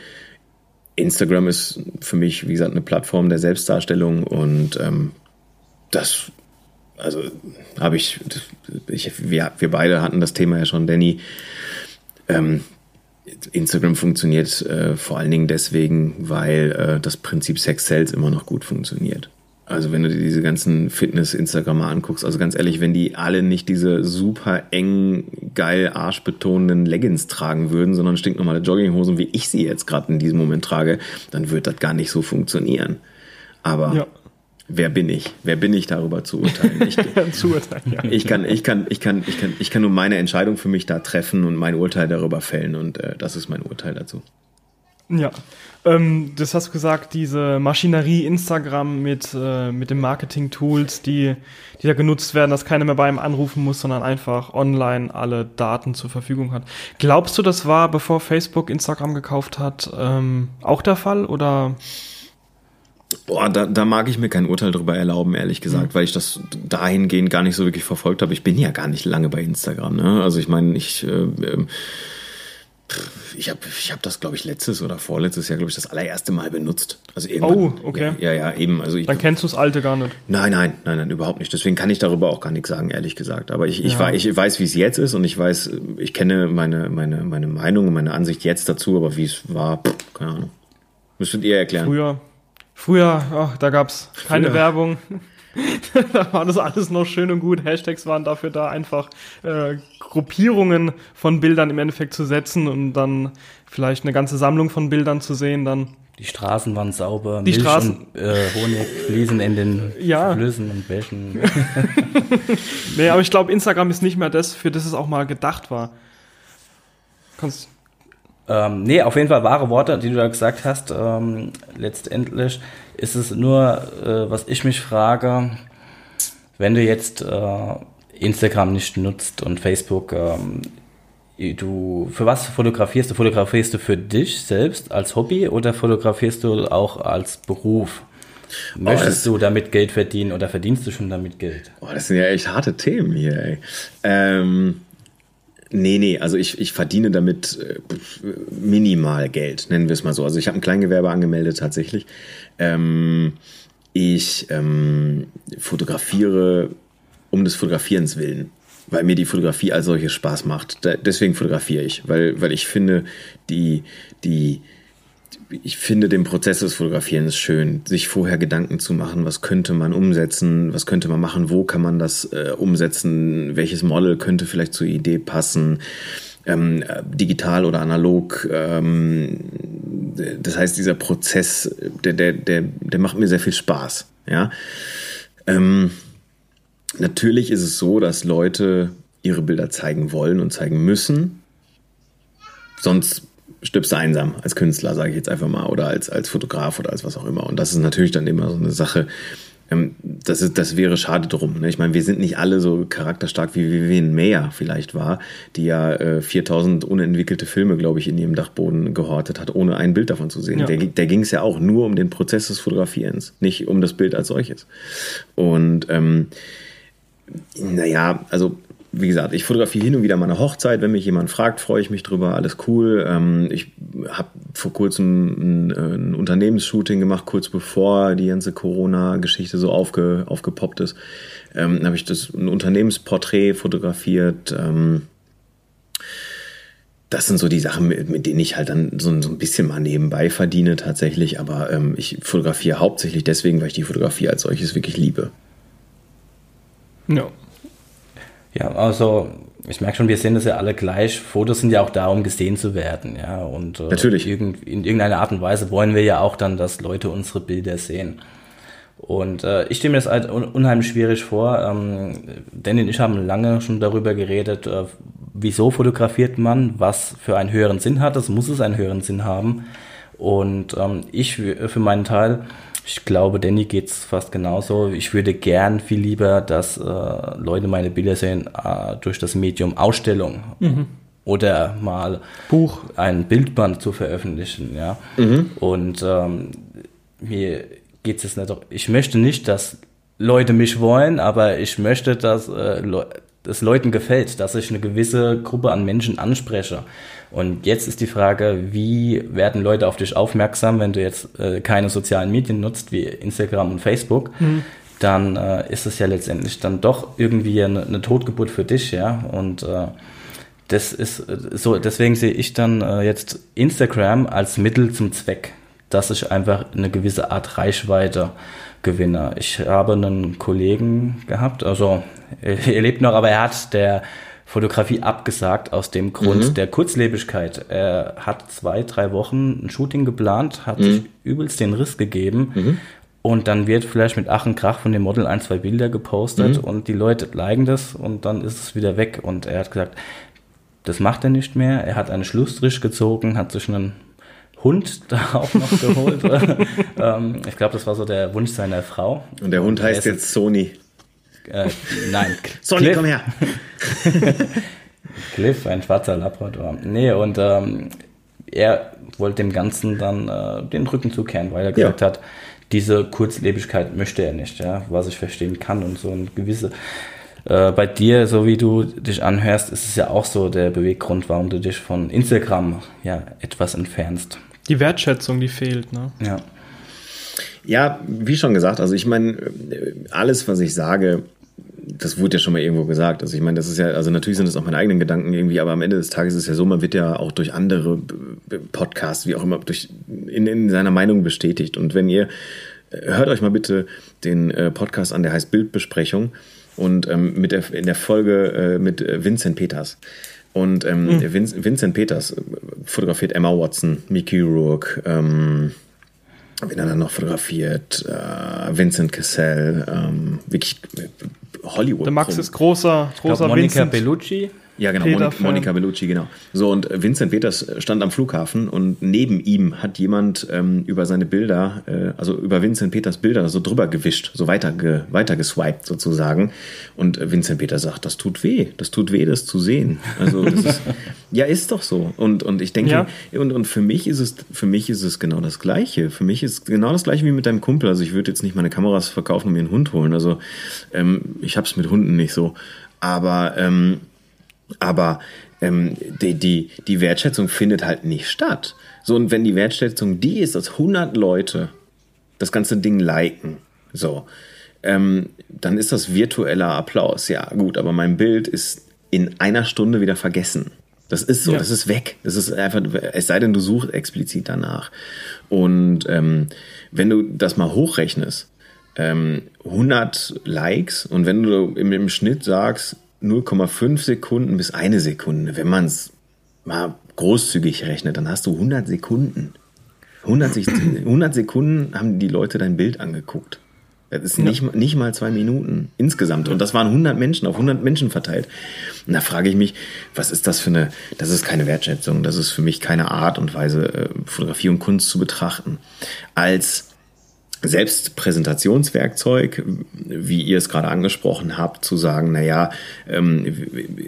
Instagram ist für mich, wie gesagt, eine Plattform der Selbstdarstellung und ähm, das, also habe ich, ich wir, wir beide hatten das Thema ja schon, Danny. Ähm, Instagram funktioniert äh, vor allen Dingen deswegen, weil äh, das Prinzip Sex Sales immer noch gut funktioniert. Also wenn du dir diese ganzen Fitness-Instagrammer anguckst, also ganz ehrlich, wenn die alle nicht diese super eng, geil arschbetonenden Leggings tragen würden, sondern stinknormale Jogginghosen, wie ich sie jetzt gerade in diesem Moment trage, dann wird das gar nicht so funktionieren. Aber ja. wer bin ich? Wer bin ich darüber zu urteilen? Ich, zu urteilen ja. ich, kann, ich, kann, ich, kann, ich, kann, ich kann nur meine Entscheidung für mich da treffen und mein Urteil darüber fällen und äh, das ist mein Urteil dazu. Ja, ähm, das hast du gesagt, diese Maschinerie Instagram mit, äh, mit den Marketing-Tools, die, die da genutzt werden, dass keiner mehr bei ihm anrufen muss, sondern einfach online alle Daten zur Verfügung hat. Glaubst du, das war, bevor Facebook Instagram gekauft hat, ähm, auch der Fall oder? Boah, da, da mag ich mir kein Urteil drüber erlauben, ehrlich gesagt, mhm. weil ich das dahingehend gar nicht so wirklich verfolgt habe. Ich bin ja gar nicht lange bei Instagram. Ne? Also ich meine, ich äh, ähm, ich habe ich hab das, glaube ich, letztes oder vorletztes Jahr, glaube ich, das allererste Mal benutzt. Also oh, okay. Ja, ja, ja eben. Also ich, Dann kennst du das alte gar nicht. Nein, nein, nein, nein, überhaupt nicht. Deswegen kann ich darüber auch gar nichts sagen, ehrlich gesagt. Aber ich, ich, ja. weiß, ich weiß, wie es jetzt ist und ich weiß, ich kenne meine, meine, meine Meinung und meine Ansicht jetzt dazu, aber wie es war, pff, keine Ahnung. Müsstet ihr erklären. Früher, früher, ach, da gab's keine früher. Werbung. Da war das alles noch schön und gut. Hashtags waren dafür da, einfach äh, Gruppierungen von Bildern im Endeffekt zu setzen und dann vielleicht eine ganze Sammlung von Bildern zu sehen. Dann die Straßen waren sauber, die Milch Straßen und äh, Honig fließen in den ja. Flüssen und Bächen. nee, aber ich glaube, Instagram ist nicht mehr das, für das es auch mal gedacht war. Kannst ähm, nee, auf jeden Fall wahre Worte, die du da gesagt hast. Ähm, letztendlich ist es nur, äh, was ich mich frage, wenn du jetzt äh, Instagram nicht nutzt und Facebook, ähm, du, für was fotografierst du? Fotografierst du für dich selbst als Hobby oder fotografierst du auch als Beruf? Möchtest oh, du damit Geld verdienen oder verdienst du schon damit Geld? Oh, das sind ja echt harte Themen hier, ey. Ähm, Nee, nee, also ich, ich verdiene damit äh, minimal Geld, nennen wir es mal so. Also ich habe ein Kleingewerbe angemeldet tatsächlich. Ähm, ich ähm, fotografiere um des Fotografierens willen, weil mir die Fotografie als solches Spaß macht. Da, deswegen fotografiere ich, weil, weil ich finde, die, die, ich finde den Prozess des Fotografierens schön, sich vorher Gedanken zu machen, was könnte man umsetzen, was könnte man machen, wo kann man das äh, umsetzen, welches Model könnte vielleicht zur Idee passen, ähm, digital oder analog. Ähm, das heißt, dieser Prozess, der, der, der, der macht mir sehr viel Spaß. Ja. Ähm, natürlich ist es so, dass Leute ihre Bilder zeigen wollen und zeigen müssen. Sonst stirbst du einsam als Künstler, sage ich jetzt einfach mal, oder als, als Fotograf oder als was auch immer. Und das ist natürlich dann immer so eine Sache, ähm, das, ist, das wäre schade drum. Ne? Ich meine, wir sind nicht alle so charakterstark wie Vivian Mayer vielleicht war, die ja äh, 4000 unentwickelte Filme, glaube ich, in ihrem Dachboden gehortet hat, ohne ein Bild davon zu sehen. Ja. Der, der ging es ja auch nur um den Prozess des Fotografierens, nicht um das Bild als solches. Und ähm, naja, also wie gesagt, ich fotografiere hin und wieder meine Hochzeit. Wenn mich jemand fragt, freue ich mich drüber. Alles cool. Ähm, ich habe vor kurzem ein, ein, Unternehmensshooting gemacht, kurz bevor die ganze Corona-Geschichte so aufge, aufgepoppt ist. Ähm, habe ich das ein Unternehmensporträt fotografiert. Ähm, das sind so die Sachen, mit, mit denen ich halt dann so, so, ein bisschen mal nebenbei verdiene tatsächlich. Aber ähm, ich fotografiere hauptsächlich deswegen, weil ich die Fotografie als solches wirklich liebe. Ja, ja, also ich merke schon, wir sehen das ja alle gleich. Fotos sind ja auch da, um gesehen zu werden, ja. Und äh, Natürlich. Irgend, in irgendeiner Art und Weise wollen wir ja auch dann, dass Leute unsere Bilder sehen. Und äh, ich stelle mir das halt un unheimlich schwierig vor. Ähm, Danny und ich haben lange schon darüber geredet, äh, wieso fotografiert man, was für einen höheren Sinn hat. Das muss es einen höheren Sinn haben. Und ähm, ich für meinen Teil ich glaube, Danny geht's fast genauso. Ich würde gern viel lieber, dass äh, Leute meine Bilder sehen äh, durch das Medium Ausstellung. Mhm. Oder mal Buch, ein Bildband zu veröffentlichen, ja. Mhm. Und ähm, mir geht es nicht. Ich möchte nicht, dass Leute mich wollen, aber ich möchte, dass äh, es Leuten gefällt, dass ich eine gewisse Gruppe an Menschen anspreche. Und jetzt ist die Frage, wie werden Leute auf dich aufmerksam, wenn du jetzt äh, keine sozialen Medien nutzt, wie Instagram und Facebook? Mhm. Dann äh, ist es ja letztendlich dann doch irgendwie eine, eine Totgeburt für dich, ja. Und äh, das ist äh, so, deswegen sehe ich dann äh, jetzt Instagram als Mittel zum Zweck, dass ich einfach eine gewisse Art Reichweite gewinne. Ich habe einen Kollegen gehabt, also er lebt noch, aber er hat der Fotografie abgesagt aus dem Grund mhm. der Kurzlebigkeit. Er hat zwei, drei Wochen ein Shooting geplant, hat mhm. sich übelst den Riss gegeben mhm. und dann wird vielleicht mit Ach und Krach von dem Model ein, zwei Bilder gepostet mhm. und die Leute liken das und dann ist es wieder weg und er hat gesagt, das macht er nicht mehr. Er hat einen Schlussstrich gezogen, hat sich einen Hund da auch noch geholt. ähm, ich glaube, das war so der Wunsch seiner Frau. Und der Hund heißt jetzt Sony. Äh, nein. Sonny, komm her. Cliff, ein schwarzer Labrador. Nee, und ähm, er wollte dem Ganzen dann äh, den Rücken zukehren, weil er gesagt ja. hat, diese Kurzlebigkeit möchte er nicht, ja, was ich verstehen kann und so eine gewisse Äh, bei dir, so wie du dich anhörst, ist es ja auch so der Beweggrund, warum du dich von Instagram ja etwas entfernst. Die Wertschätzung, die fehlt, ne? Ja. Ja, wie schon gesagt, also ich meine, alles, was ich sage, das wurde ja schon mal irgendwo gesagt. Also ich meine, das ist ja, also natürlich sind das auch meine eigenen Gedanken irgendwie, aber am Ende des Tages ist es ja so, man wird ja auch durch andere Podcasts, wie auch immer, durch, in, in seiner Meinung bestätigt. Und wenn ihr, hört euch mal bitte den äh, Podcast an, der heißt Bildbesprechung und ähm, mit der, in der Folge äh, mit Vincent Peters. Und ähm, mhm. Vincent Peters fotografiert Emma Watson, Mickey Rourke, ähm, Wen hat er noch fotografiert? Äh, Vincent Cassell, ähm, wirklich äh, Hollywood. Der Max ist großer, großer Monica Vincent. Bellucci. Ja, genau, Peter Monika Bellucci, genau. So, und Vincent Peters stand am Flughafen und neben ihm hat jemand ähm, über seine Bilder, äh, also über Vincent Peters Bilder so drüber gewischt, so weiter, ge, weiter geswiped sozusagen. Und Vincent Peters sagt, das tut weh, das tut weh, das zu sehen. Also, das ist, ja, ist doch so. Und, und ich denke, ja. und, und für mich ist es, für mich ist es genau das Gleiche. Für mich ist genau das Gleiche wie mit deinem Kumpel. Also, ich würde jetzt nicht meine Kameras verkaufen und mir einen Hund holen. Also, ähm, ich hab's mit Hunden nicht so. Aber, ähm, aber ähm, die, die, die Wertschätzung findet halt nicht statt. So, und wenn die Wertschätzung die ist, dass 100 Leute das ganze Ding liken, so, ähm, dann ist das virtueller Applaus. Ja, gut, aber mein Bild ist in einer Stunde wieder vergessen. Das ist so, ja. das ist weg. Das ist einfach, es sei denn, du suchst explizit danach. Und ähm, wenn du das mal hochrechnest, ähm, 100 Likes und wenn du im, im Schnitt sagst, 0,5 Sekunden bis eine Sekunde. Wenn man es mal großzügig rechnet, dann hast du 100 Sekunden. 100, 100 Sekunden haben die Leute dein Bild angeguckt. Das ist nicht, ja. nicht mal zwei Minuten insgesamt. Und das waren 100 Menschen, auf 100 Menschen verteilt. Und da frage ich mich, was ist das für eine, das ist keine Wertschätzung, das ist für mich keine Art und Weise, äh, Fotografie und Kunst zu betrachten. Als Selbstpräsentationswerkzeug, wie ihr es gerade angesprochen habt, zu sagen, naja, ähm,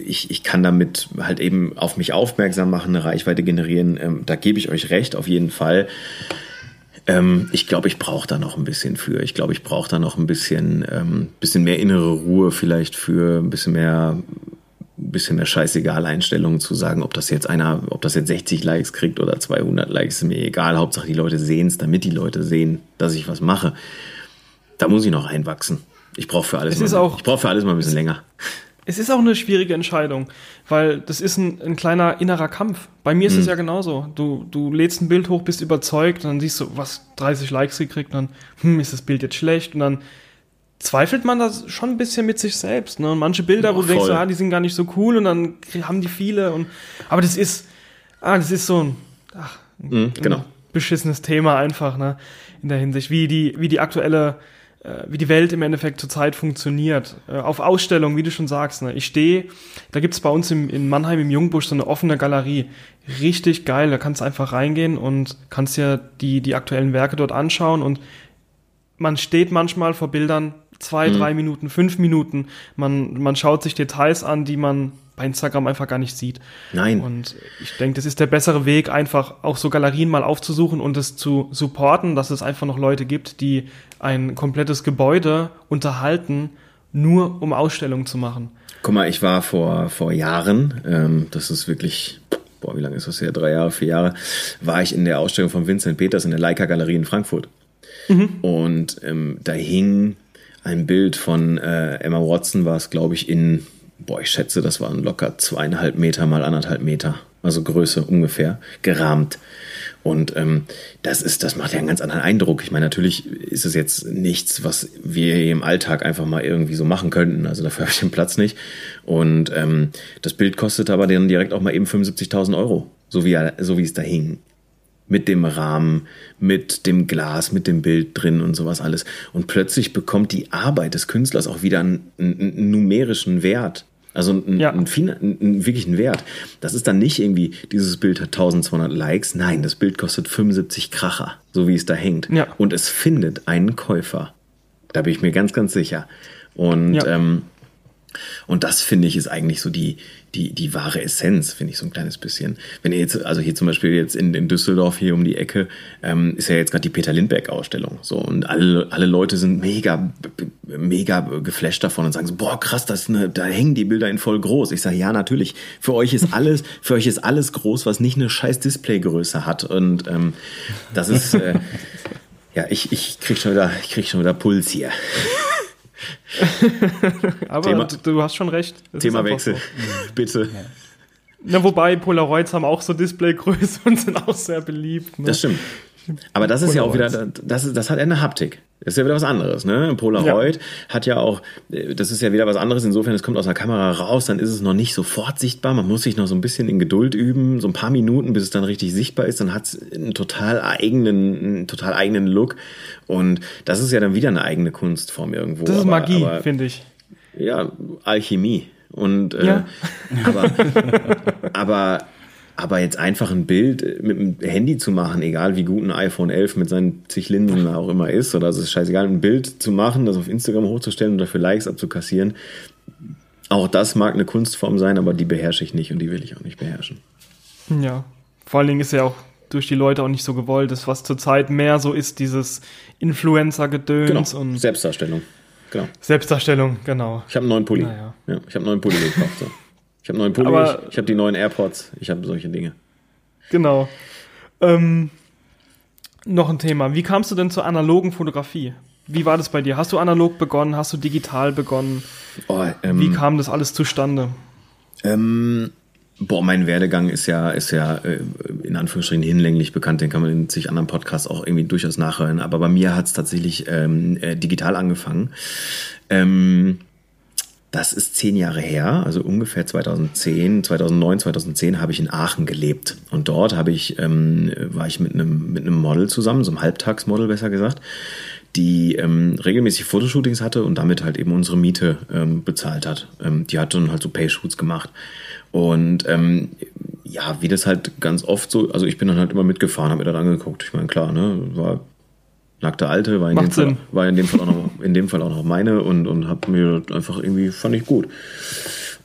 ich, ich kann damit halt eben auf mich aufmerksam machen, eine Reichweite generieren, ähm, da gebe ich euch recht, auf jeden Fall. Ähm, ich glaube, ich brauche da noch ein bisschen für. Ich glaube, ich brauche da noch ein bisschen, ähm, bisschen mehr innere Ruhe vielleicht für, ein bisschen mehr bisschen mehr scheißegal Einstellung zu sagen, ob das jetzt einer, ob das jetzt 60 Likes kriegt oder 200 Likes, ist mir egal. Hauptsache die Leute sehen es, damit die Leute sehen, dass ich was mache. Da muss ich noch einwachsen. Ich brauche für alles, mal, auch, ich brauche für alles mal ein bisschen länger. Es ist auch eine schwierige Entscheidung, weil das ist ein, ein kleiner innerer Kampf. Bei mir ist hm. es ja genauso. Du, du lädst ein Bild hoch, bist überzeugt, und dann siehst du, was 30 Likes gekriegt, und dann, hm, ist das Bild jetzt schlecht, und dann zweifelt man das schon ein bisschen mit sich selbst. Ne? Und manche Bilder, wo du denkst, ah, die sind gar nicht so cool und dann haben die viele. Und, aber das ist, ah, das ist so ein, ach, mhm, genau. ein beschissenes Thema einfach, ne? In der Hinsicht, wie die, wie die aktuelle, äh, wie die Welt im Endeffekt zurzeit funktioniert. Äh, auf Ausstellungen, wie du schon sagst, ne? Ich stehe, da gibt's bei uns im, in Mannheim im Jungbusch so eine offene Galerie. Richtig geil, da kannst du einfach reingehen und kannst dir die, die aktuellen Werke dort anschauen und man steht manchmal vor Bildern, zwei, mhm. drei Minuten, fünf Minuten. Man, man schaut sich Details an, die man bei Instagram einfach gar nicht sieht. Nein. Und ich denke, das ist der bessere Weg, einfach auch so Galerien mal aufzusuchen und es zu supporten, dass es einfach noch Leute gibt, die ein komplettes Gebäude unterhalten, nur um Ausstellungen zu machen. Guck mal, ich war vor, vor Jahren, ähm, das ist wirklich, boah, wie lange ist das her? Drei Jahre, vier Jahre, war ich in der Ausstellung von Vincent Peters in der Leica Galerie in Frankfurt. Mhm. Und ähm, da hing ein Bild von äh, Emma Watson, war es, glaube ich, in, boah, ich schätze, das waren locker zweieinhalb Meter mal anderthalb Meter, also Größe ungefähr, gerahmt. Und ähm, das ist, das macht ja einen ganz anderen Eindruck. Ich meine, natürlich ist es jetzt nichts, was wir im Alltag einfach mal irgendwie so machen könnten. Also dafür habe ich den Platz nicht. Und ähm, das Bild kostet aber dann direkt auch mal eben 75.000 Euro, so wie, so wie es da hing mit dem Rahmen, mit dem Glas, mit dem Bild drin und sowas alles. Und plötzlich bekommt die Arbeit des Künstlers auch wieder einen, einen numerischen Wert. Also einen, ja. einen, einen, wirklichen Wert. Das ist dann nicht irgendwie, dieses Bild hat 1200 Likes. Nein, das Bild kostet 75 Kracher, so wie es da hängt. Ja. Und es findet einen Käufer. Da bin ich mir ganz, ganz sicher. Und ja. ähm, Und das finde ich ist eigentlich so die, die, die wahre Essenz, finde ich so ein kleines bisschen. Wenn ihr jetzt, also hier zum Beispiel jetzt in, in Düsseldorf hier um die Ecke, ähm, ist ja jetzt gerade die Peter Lindbergh-Ausstellung. So, und alle, alle Leute sind mega, mega geflasht davon und sagen so, boah, krass, das eine, da hängen die Bilder in voll groß. Ich sage, ja, natürlich. Für euch ist alles, für euch ist alles groß, was nicht eine scheiß Displaygröße hat. Und ähm, das ist, äh, ja, ich, ich krieg schon wieder, ich krieg schon wieder Puls hier. Aber Thema, du hast schon recht. Themawechsel, so. bitte. Ja. Na, wobei Polaroids haben auch so Displaygröße und sind auch sehr beliebt. Ne? Das stimmt. Aber das ist ja auch wieder, das, das hat eine Haptik. Das ist ja wieder was anderes, ne? Polaroid ja. hat ja auch, das ist ja wieder was anderes. Insofern, es kommt aus der Kamera raus, dann ist es noch nicht sofort sichtbar. Man muss sich noch so ein bisschen in Geduld üben, so ein paar Minuten, bis es dann richtig sichtbar ist. Dann hat es einen total eigenen, einen total eigenen Look. Und das ist ja dann wieder eine eigene Kunstform irgendwo. Das ist aber, Magie, finde ich. Ja, Alchemie. Und äh, ja. aber, aber aber jetzt einfach ein Bild mit dem Handy zu machen, egal wie gut ein iPhone 11 mit seinen zig Linsen auch immer ist, oder es ist scheißegal, ein Bild zu machen, das auf Instagram hochzustellen und dafür Likes abzukassieren, auch das mag eine Kunstform sein, aber die beherrsche ich nicht und die will ich auch nicht beherrschen. Ja, vor allen Dingen ist ja auch durch die Leute auch nicht so gewollt ist, was zurzeit mehr so ist, dieses Influencer-Gedöns genau. und Selbstdarstellung. Genau. Selbstdarstellung, genau. Ich habe einen neuen Pulli. Naja. Ja, ich habe einen neuen Pulli gekauft. So. Ich habe neuen Pulli, Aber, ich, ich habe die neuen AirPods, ich habe solche Dinge. Genau. Ähm, noch ein Thema. Wie kamst du denn zur analogen Fotografie? Wie war das bei dir? Hast du analog begonnen? Hast du digital begonnen? Oh, ähm, Wie kam das alles zustande? Ähm, boah, mein Werdegang ist ja, ist ja äh, in Anführungsstrichen hinlänglich bekannt. Den kann man in sich anderen Podcasts auch irgendwie durchaus nachhören. Aber bei mir hat es tatsächlich ähm, äh, digital angefangen. Ähm, das ist zehn Jahre her, also ungefähr 2010, 2009, 2010 habe ich in Aachen gelebt. Und dort habe ich, ähm, war ich mit einem, mit einem Model zusammen, so einem Halbtagsmodel besser gesagt, die ähm, regelmäßig Fotoshootings hatte und damit halt eben unsere Miete ähm, bezahlt hat. Ähm, die hat dann halt so Pay-Shoots gemacht. Und ähm, ja, wie das halt ganz oft so, also ich bin dann halt immer mitgefahren, habe mir das angeguckt. Ich meine, klar, ne, war nackte Alte war in, dem Fall, war in dem Fall auch noch in dem Fall auch noch meine und und habe mir einfach irgendwie fand ich gut.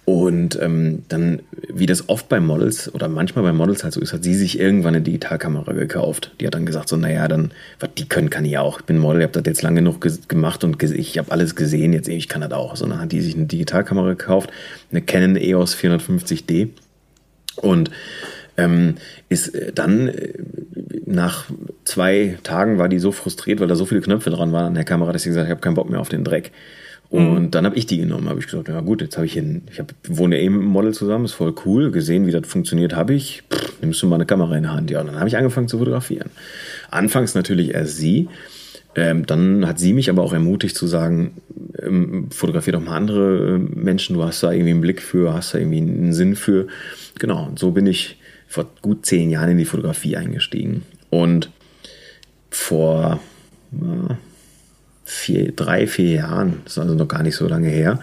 Und ähm, dann wie das oft bei Models oder manchmal bei Models halt so ist hat sie sich irgendwann eine Digitalkamera gekauft. Die hat dann gesagt so naja dann was die können kann ich auch. Ich bin Model ich habe das jetzt lange genug gemacht und ich habe alles gesehen jetzt ich kann das auch. So dann hat die sich eine Digitalkamera gekauft eine Canon EOS 450D und ähm, ist äh, dann äh, nach zwei Tagen war die so frustriert, weil da so viele Knöpfe dran waren an der Kamera, dass sie gesagt hat, ich habe keinen Bock mehr auf den Dreck. Und mhm. dann habe ich die genommen, habe ich gesagt, ja gut, jetzt habe ich hin, ich hab, wohne eben mit dem Model zusammen, ist voll cool, gesehen, wie das funktioniert, habe ich, pff, nimmst du mal eine Kamera in der Hand. Ja, und dann habe ich angefangen zu fotografieren. Anfangs natürlich erst sie, ähm, dann hat sie mich aber auch ermutigt zu sagen, ähm, fotografier doch mal andere äh, Menschen, du hast da irgendwie einen Blick für, hast da irgendwie einen Sinn für. Genau, und so bin ich vor gut zehn Jahren in die Fotografie eingestiegen. Und vor ja, vier, drei, vier Jahren, das ist also noch gar nicht so lange her,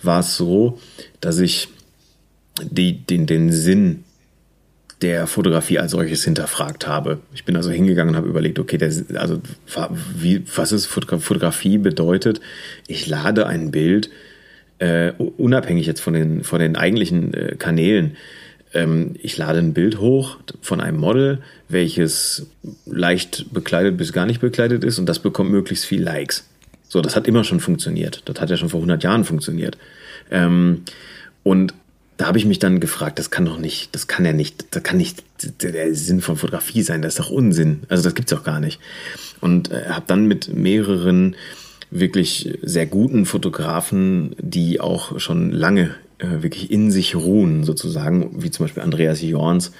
war es so, dass ich die, den, den Sinn der Fotografie als solches hinterfragt habe. Ich bin also hingegangen und habe überlegt, okay, der, also wie, was ist Fotografie bedeutet? Ich lade ein Bild, äh, unabhängig jetzt von den, von den eigentlichen äh, Kanälen, ähm, ich lade ein Bild hoch von einem Model, welches leicht bekleidet bis gar nicht bekleidet ist und das bekommt möglichst viel Likes. So, das hat immer schon funktioniert. Das hat ja schon vor 100 Jahren funktioniert. Ähm, und da habe ich mich dann gefragt, das kann doch nicht, das kann ja nicht, das kann nicht der Sinn von Fotografie sein, das ist doch Unsinn. Also das gibt's auch gar nicht. Und äh, habe dann mit mehreren wirklich sehr guten Fotografen, die auch schon lange äh, wirklich in sich ruhen, sozusagen, wie zum Beispiel Andreas Jorns,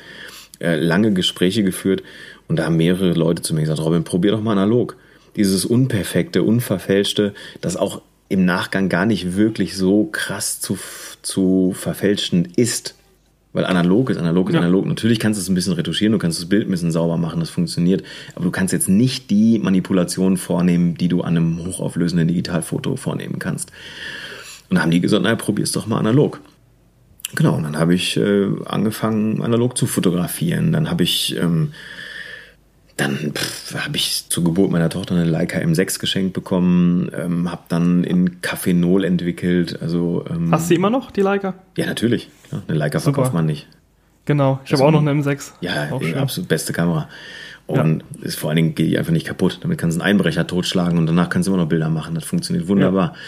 äh, lange Gespräche geführt und da haben mehrere Leute zu mir gesagt, Robin, probier doch mal analog. Dieses Unperfekte, Unverfälschte, das auch im Nachgang gar nicht wirklich so krass zu, zu verfälschen ist. Weil analog ist analog ist ja. analog. Natürlich kannst du es ein bisschen retuschieren, du kannst das Bild ein bisschen sauber machen, das funktioniert. Aber du kannst jetzt nicht die Manipulation vornehmen, die du an einem hochauflösenden Digitalfoto vornehmen kannst. Und dann haben die gesagt, naja, probier's doch mal analog. Genau, und dann habe ich äh, angefangen, analog zu fotografieren. Dann habe ich, ähm, dann habe ich zur Geburt meiner Tochter eine Leica M6 geschenkt bekommen, ähm, habe dann in Cafenol entwickelt. Also, ähm, Hast du immer noch die Leica? Ja, natürlich. Ja, eine Leica Super. verkauft man nicht. Genau, ich also, habe auch noch eine M6. Ja, absolut beste Kamera. Und ja. ist vor allen Dingen geht die einfach nicht kaputt. Damit kannst du einen Einbrecher totschlagen und danach kannst du immer noch Bilder machen. Das funktioniert wunderbar. Ja.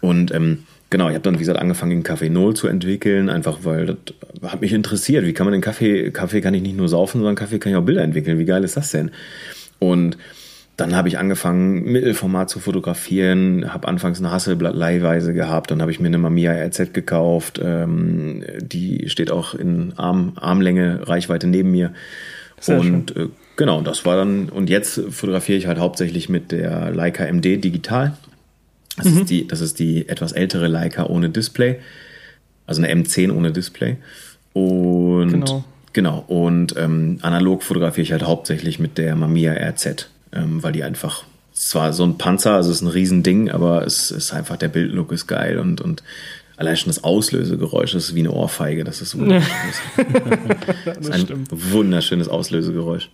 Und ähm, genau, ich habe dann, wie gesagt, angefangen, den Kaffee Null zu entwickeln, einfach weil das hat mich interessiert. Wie kann man den Kaffee, Kaffee kann ich nicht nur saufen, sondern Kaffee kann ich auch Bilder entwickeln. Wie geil ist das denn? Und dann habe ich angefangen, Mittelformat zu fotografieren, habe anfangs eine Hasselblatt leihweise gehabt, dann habe ich mir eine Mamiya RZ gekauft, ähm, die steht auch in Arm, Armlänge, Reichweite neben mir. Sehr und äh, Genau, das war dann, und jetzt fotografiere ich halt hauptsächlich mit der Leica MD digital. Das, mhm. ist, die, das ist die etwas ältere Leica ohne Display. Also eine M10 ohne Display. Und genau, genau und ähm, analog fotografiere ich halt hauptsächlich mit der Mamiya RZ, ähm, weil die einfach, zwar so ein Panzer, also es ist ein Riesending, aber es ist einfach, der Bildlook ist geil und, und allein schon das Auslösegeräusch ist wie eine Ohrfeige, das ist wunderschön. das, das ist ein wunderschönes Auslösegeräusch.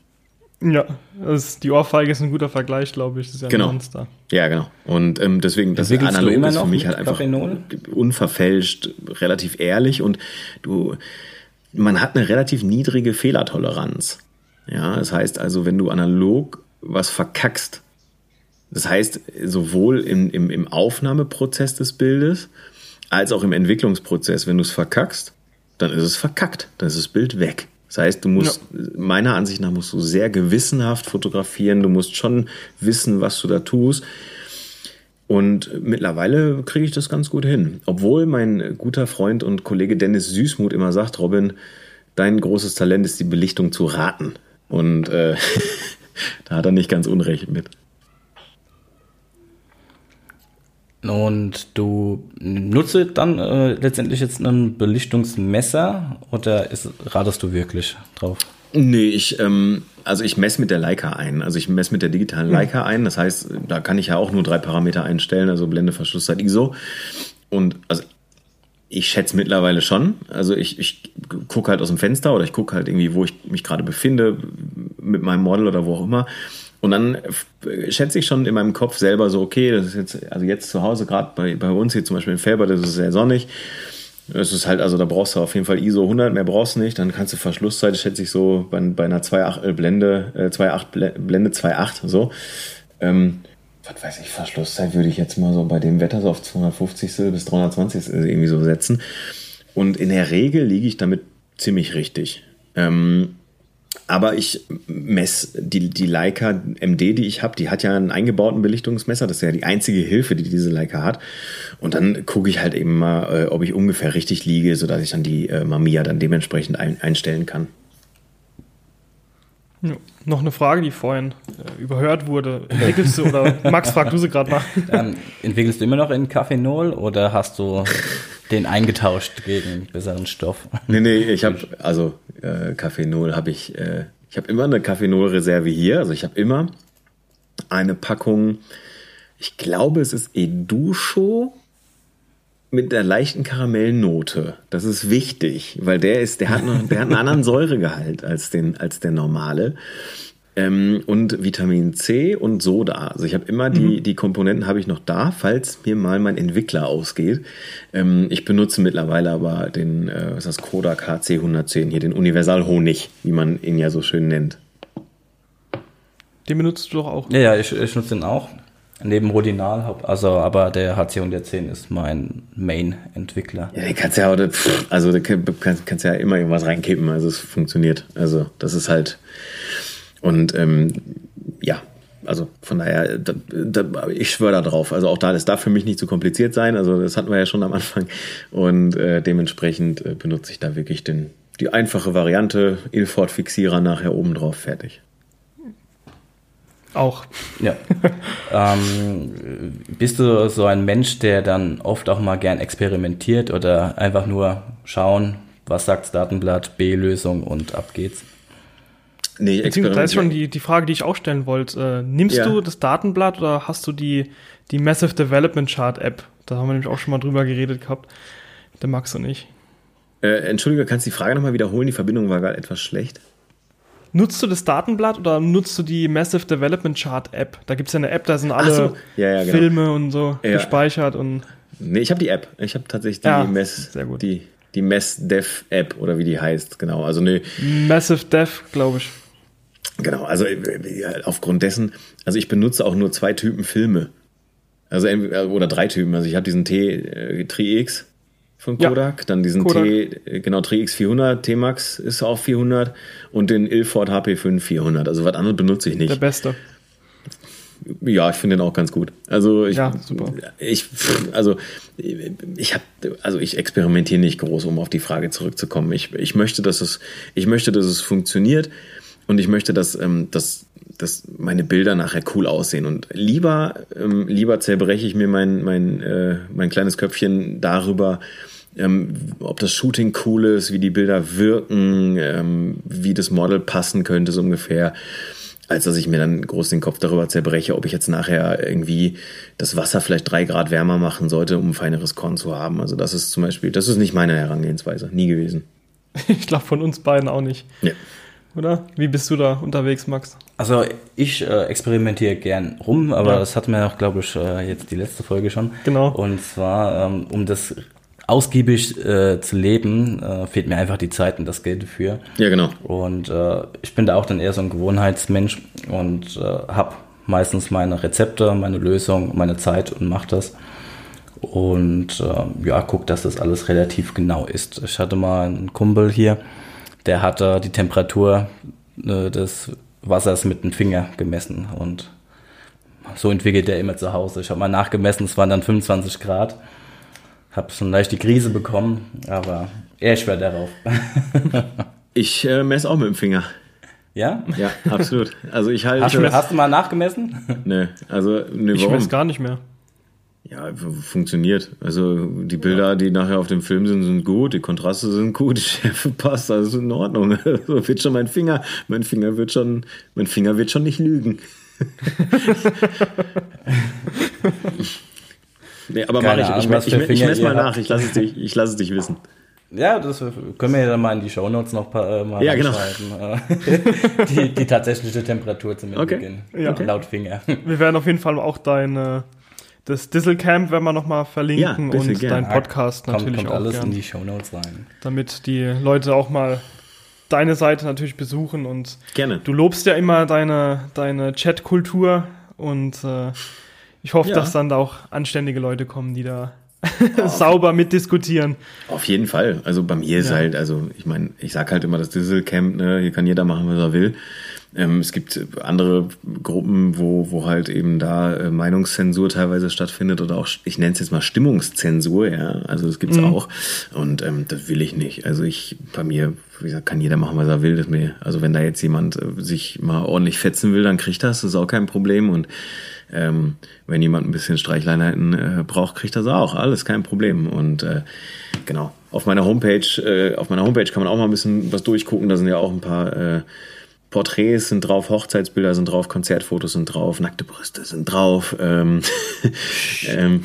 Ja, ist, die Ohrfeige ist ein guter Vergleich, glaube ich. Das ist ja genau. ein Monster. Ja, genau. Und ähm, deswegen, das Analog ist für mich halt einfach unverfälscht, relativ ehrlich und du, man hat eine relativ niedrige Fehlertoleranz. Ja, das heißt also, wenn du analog was verkackst, das heißt sowohl im, im, im Aufnahmeprozess des Bildes als auch im Entwicklungsprozess, wenn du es verkackst, dann ist es verkackt, dann ist das Bild weg. Das heißt, du musst, ja. meiner Ansicht nach, musst du sehr gewissenhaft fotografieren. Du musst schon wissen, was du da tust. Und mittlerweile kriege ich das ganz gut hin. Obwohl mein guter Freund und Kollege Dennis Süßmuth immer sagt, Robin, dein großes Talent ist die Belichtung zu raten. Und äh, da hat er nicht ganz Unrecht mit. Und du nutzt dann äh, letztendlich jetzt ein Belichtungsmesser oder ist, ratest du wirklich drauf? Nee, ich, ähm, also ich messe mit der Leica ein. Also ich messe mit der digitalen hm. Leica ein. Das heißt, da kann ich ja auch nur drei Parameter einstellen, also Blende, Verschlusszeit, ISO. Und also ich schätze mittlerweile schon. Also ich, ich gucke halt aus dem Fenster oder ich gucke halt irgendwie, wo ich mich gerade befinde, mit meinem Model oder wo auch immer. Und dann schätze ich schon in meinem Kopf selber so, okay, das ist jetzt, also jetzt zu Hause, gerade bei, bei uns hier zum Beispiel in Felber, das ist sehr sonnig. Es ist halt, also da brauchst du auf jeden Fall ISO 100, mehr brauchst du nicht. Dann kannst du Verschlusszeit, schätze ich so, bei, bei einer 2.8 äh, Blende, äh, 2.8 Blende 2.8, so. Ähm, was weiß ich, Verschlusszeit würde ich jetzt mal so bei dem Wetter so auf 250 bis 320 irgendwie so setzen. Und in der Regel liege ich damit ziemlich richtig. Ähm, aber ich messe die, die Leica MD, die ich habe, die hat ja einen eingebauten Belichtungsmesser. Das ist ja die einzige Hilfe, die diese Leica hat. Und dann gucke ich halt eben mal, äh, ob ich ungefähr richtig liege, sodass ich dann die äh, Mamiya dann dementsprechend ein, einstellen kann. Ja, noch eine Frage, die vorhin äh, überhört wurde. Entwickelst du oder Max, frag du sie gerade mal. Dann entwickelst du immer noch in Cafenol oder hast du den eingetauscht gegen besseren Stoff? Nee, nee, ich habe also äh, Cafenol habe ich äh, ich habe immer eine Cafenol Reserve hier, also ich habe immer eine Packung ich glaube, es ist Educho mit der leichten Karamellnote. Das ist wichtig, weil der ist, der hat, noch, der hat einen anderen Säuregehalt als, den, als der normale. Ähm, und Vitamin C und Soda. Also ich habe immer die, mhm. die Komponenten habe ich noch da, falls mir mal mein Entwickler ausgeht. Ähm, ich benutze mittlerweile aber den, äh, was ist das, Kodak HC110 hier, den Universal Honig, wie man ihn ja so schön nennt. Den benutzt du doch auch. Ja, ja, ich, ich nutze den auch. Neben Rodinal, also aber der HC110 ist mein Main-Entwickler. Ja, den kannst ja auch, also da kannst, kannst ja immer irgendwas reinkippen, also es funktioniert. Also das ist halt und ähm, ja, also von daher, da, da, ich schwöre da drauf. Also auch da, das darf für mich nicht zu kompliziert sein. Also das hatten wir ja schon am Anfang. Und äh, dementsprechend äh, benutze ich da wirklich den, die einfache Variante, Ilford-Fixierer nachher oben drauf, fertig. Auch. Ja. ähm, bist du so ein Mensch, der dann oft auch mal gern experimentiert oder einfach nur schauen, was sagt das Datenblatt, B-Lösung und ab geht's? Nee, Beziehungsweise, das ist schon die, die Frage, die ich auch stellen wollte. Äh, nimmst ja. du das Datenblatt oder hast du die, die Massive Development Chart App? Da haben wir nämlich auch schon mal drüber geredet gehabt. Der Max und ich. Äh, Entschuldige, kannst du die Frage nochmal wiederholen? Die Verbindung war gerade etwas schlecht. Nutzt du das Datenblatt oder nutzt du die Massive Development Chart App? Da gibt es ja eine App, da sind alle so. ja, ja, genau. Filme und so gespeichert und. Nee, ich habe die App. Ich habe tatsächlich die ja, Mess, die die Mess Dev App oder wie die heißt, genau. Also ne Massive Dev, glaube ich. Genau, also äh, aufgrund dessen, also ich benutze auch nur zwei Typen Filme. Also oder drei Typen. Also ich habe diesen T äh, Tri-X von Kodak, ja. dann diesen Kodak. T, äh, genau, Tri-X 400, T-Max ist auch 400 und den Ilford HP5 400. Also was anderes benutze ich nicht. Der beste. Ja, ich finde den auch ganz gut. Also ich, ja, super. ich also ich habe also ich experimentiere nicht groß, um auf die Frage zurückzukommen. Ich, ich möchte, dass es ich möchte, dass es funktioniert und ich möchte, dass ähm, dass dass meine Bilder nachher cool aussehen und lieber ähm, lieber zerbreche ich mir mein mein äh, mein kleines Köpfchen darüber, ähm, ob das Shooting cool ist, wie die Bilder wirken, ähm, wie das Model passen könnte so ungefähr als dass ich mir dann groß den Kopf darüber zerbreche, ob ich jetzt nachher irgendwie das Wasser vielleicht drei Grad wärmer machen sollte, um ein feineres Korn zu haben. Also das ist zum Beispiel, das ist nicht meine Herangehensweise, nie gewesen. Ich glaube von uns beiden auch nicht. Ja. Oder? Wie bist du da unterwegs, Max? Also ich äh, experimentiere gern rum, aber ja. das hatten wir auch, glaube ich, äh, jetzt die letzte Folge schon. Genau. Und zwar, ähm, um das ausgiebig äh, zu leben, äh, fehlt mir einfach die Zeit und das Geld dafür. Ja, genau. Und äh, ich bin da auch dann eher so ein Gewohnheitsmensch und äh, habe meistens meine Rezepte, meine Lösung, meine Zeit und mache das. Und äh, ja, guck, dass das alles relativ genau ist. Ich hatte mal einen Kumpel hier, der hatte die Temperatur äh, des Wassers mit dem Finger gemessen und so entwickelt er immer zu Hause. Ich habe mal nachgemessen, es waren dann 25 Grad habe schon leicht die Krise bekommen, aber eher schwer darauf. ich äh, messe auch mit dem Finger. Ja? Ja, absolut. Also ich halte. Hast, du, hast du mal nachgemessen? Nee, also nee, ich weiß gar nicht mehr. Ja, funktioniert. Also die Bilder, die nachher auf dem Film sind, sind gut, die Kontraste sind gut, die Schärfe passt, also in Ordnung. Also wird schon mein Finger, mein Finger wird schon, mein Finger wird schon nicht lügen. Nee, aber mach ich. Ich, ich, ich, ich messe mal nach, ich lasse es, dich, ich lass es dich wissen. Ja, das können wir ja dann mal in die Shownotes noch paar, äh, mal ja, genau. die, die tatsächliche Temperatur zum okay. Beginn. Ja. Laut Finger. Wir werden auf jeden Fall auch dein das Dieselcamp werden wir nochmal verlinken ja, und dein Podcast kommt, natürlich kommt auch alles gern, in die Shownotes rein. Damit die Leute auch mal deine Seite natürlich besuchen und Gerne. du lobst ja immer deine, deine Chat-Kultur und äh, ich hoffe, ja. dass dann da auch anständige Leute kommen, die da sauber mitdiskutieren. Auf jeden Fall. Also bei mir ist ja. halt, also ich meine, ich sag halt immer das Dieselcamp, ne, hier kann jeder machen, was er will. Ähm, es gibt andere Gruppen, wo, wo halt eben da äh, Meinungszensur teilweise stattfindet oder auch, ich nenne es jetzt mal Stimmungszensur, ja. Also das gibt's mhm. auch. Und ähm, das will ich nicht. Also ich, bei mir, wie gesagt, kann jeder machen, was er will. Das mir, also wenn da jetzt jemand äh, sich mal ordentlich fetzen will, dann kriegt das, das ist auch kein Problem. Und ähm, wenn jemand ein bisschen Streichleinheiten äh, braucht, kriegt das auch. Alles kein Problem. Und äh, genau, auf meiner Homepage, äh, auf meiner Homepage kann man auch mal ein bisschen was durchgucken. Da sind ja auch ein paar äh, Porträts sind drauf, Hochzeitsbilder sind drauf, Konzertfotos sind drauf, nackte Brüste sind drauf. Ähm, ähm,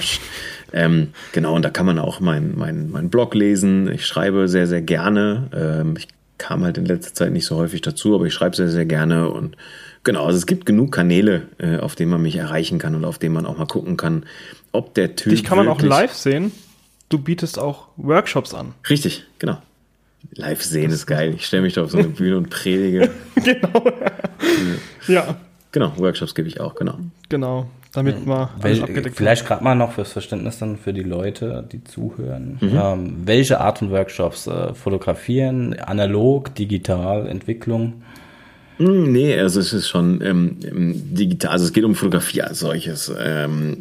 ähm, genau, und da kann man auch meinen mein, mein Blog lesen. Ich schreibe sehr, sehr gerne. Ähm, ich kam halt in letzter Zeit nicht so häufig dazu, aber ich schreibe sehr, sehr gerne und Genau, also es gibt genug Kanäle, äh, auf denen man mich erreichen kann und auf denen man auch mal gucken kann, ob der Typ. Dich kann man auch live sehen. Du bietest auch Workshops an. Richtig, genau. Live sehen ist geil. Ich stelle mich da auf so eine Bühne und predige. genau. ja. Genau, Workshops gebe ich auch, genau. Genau, damit man Wel Vielleicht gerade mal noch fürs Verständnis dann für die Leute, die zuhören. Mhm. Ähm, welche Art von Workshops? Äh, fotografieren, analog, digital, Entwicklung? Hm, nee, also es ist schon ähm, digital, also es geht um Fotografie als solches. Ähm,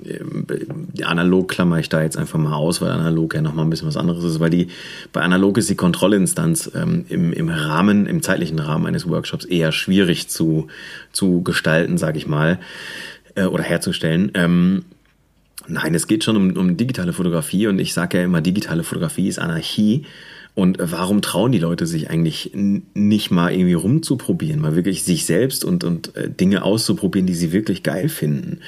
analog klammer ich da jetzt einfach mal aus, weil analog ja nochmal ein bisschen was anderes ist, weil die bei analog ist die Kontrollinstanz ähm, im, im Rahmen, im zeitlichen Rahmen eines Workshops eher schwierig zu, zu gestalten, sage ich mal, äh, oder herzustellen. Ähm, Nein, es geht schon um, um digitale Fotografie und ich sage ja immer, digitale Fotografie ist Anarchie Und warum trauen die Leute sich eigentlich nicht mal irgendwie rumzuprobieren, mal wirklich sich selbst und, und äh, Dinge auszuprobieren, die sie wirklich geil finden?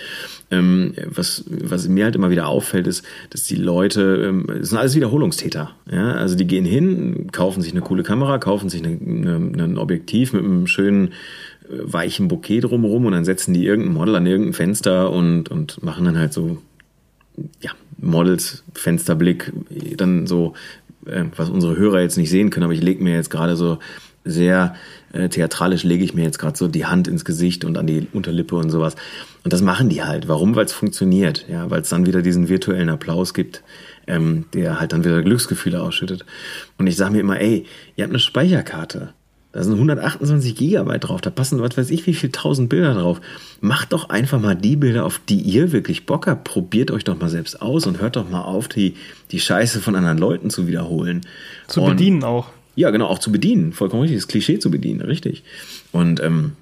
Ähm, was, was mir halt immer wieder auffällt, ist, dass die Leute, ähm, das sind alles Wiederholungstäter. Ja? Also die gehen hin, kaufen sich eine coole Kamera, kaufen sich eine, eine, ein Objektiv mit einem schönen äh, weichen Bouquet drumherum und dann setzen die irgendein Model an irgendein Fenster und, und machen dann halt so ja, Models, Fensterblick, dann so, äh, was unsere Hörer jetzt nicht sehen können, aber ich lege mir jetzt gerade so sehr äh, theatralisch lege ich mir jetzt gerade so die Hand ins Gesicht und an die Unterlippe und sowas. Und das machen die halt. Warum? Weil es funktioniert, ja, weil es dann wieder diesen virtuellen Applaus gibt, ähm, der halt dann wieder Glücksgefühle ausschüttet. Und ich sage mir immer, ey, ihr habt eine Speicherkarte. Da sind 128 Gigabyte drauf, da passen, was weiß ich, wie viel tausend Bilder drauf. Macht doch einfach mal die Bilder, auf die ihr wirklich Bock habt. Probiert euch doch mal selbst aus und hört doch mal auf, die, die Scheiße von anderen Leuten zu wiederholen. Zu und, bedienen auch. Ja, genau, auch zu bedienen. Vollkommen richtig, das Klischee zu bedienen, richtig. Und ähm,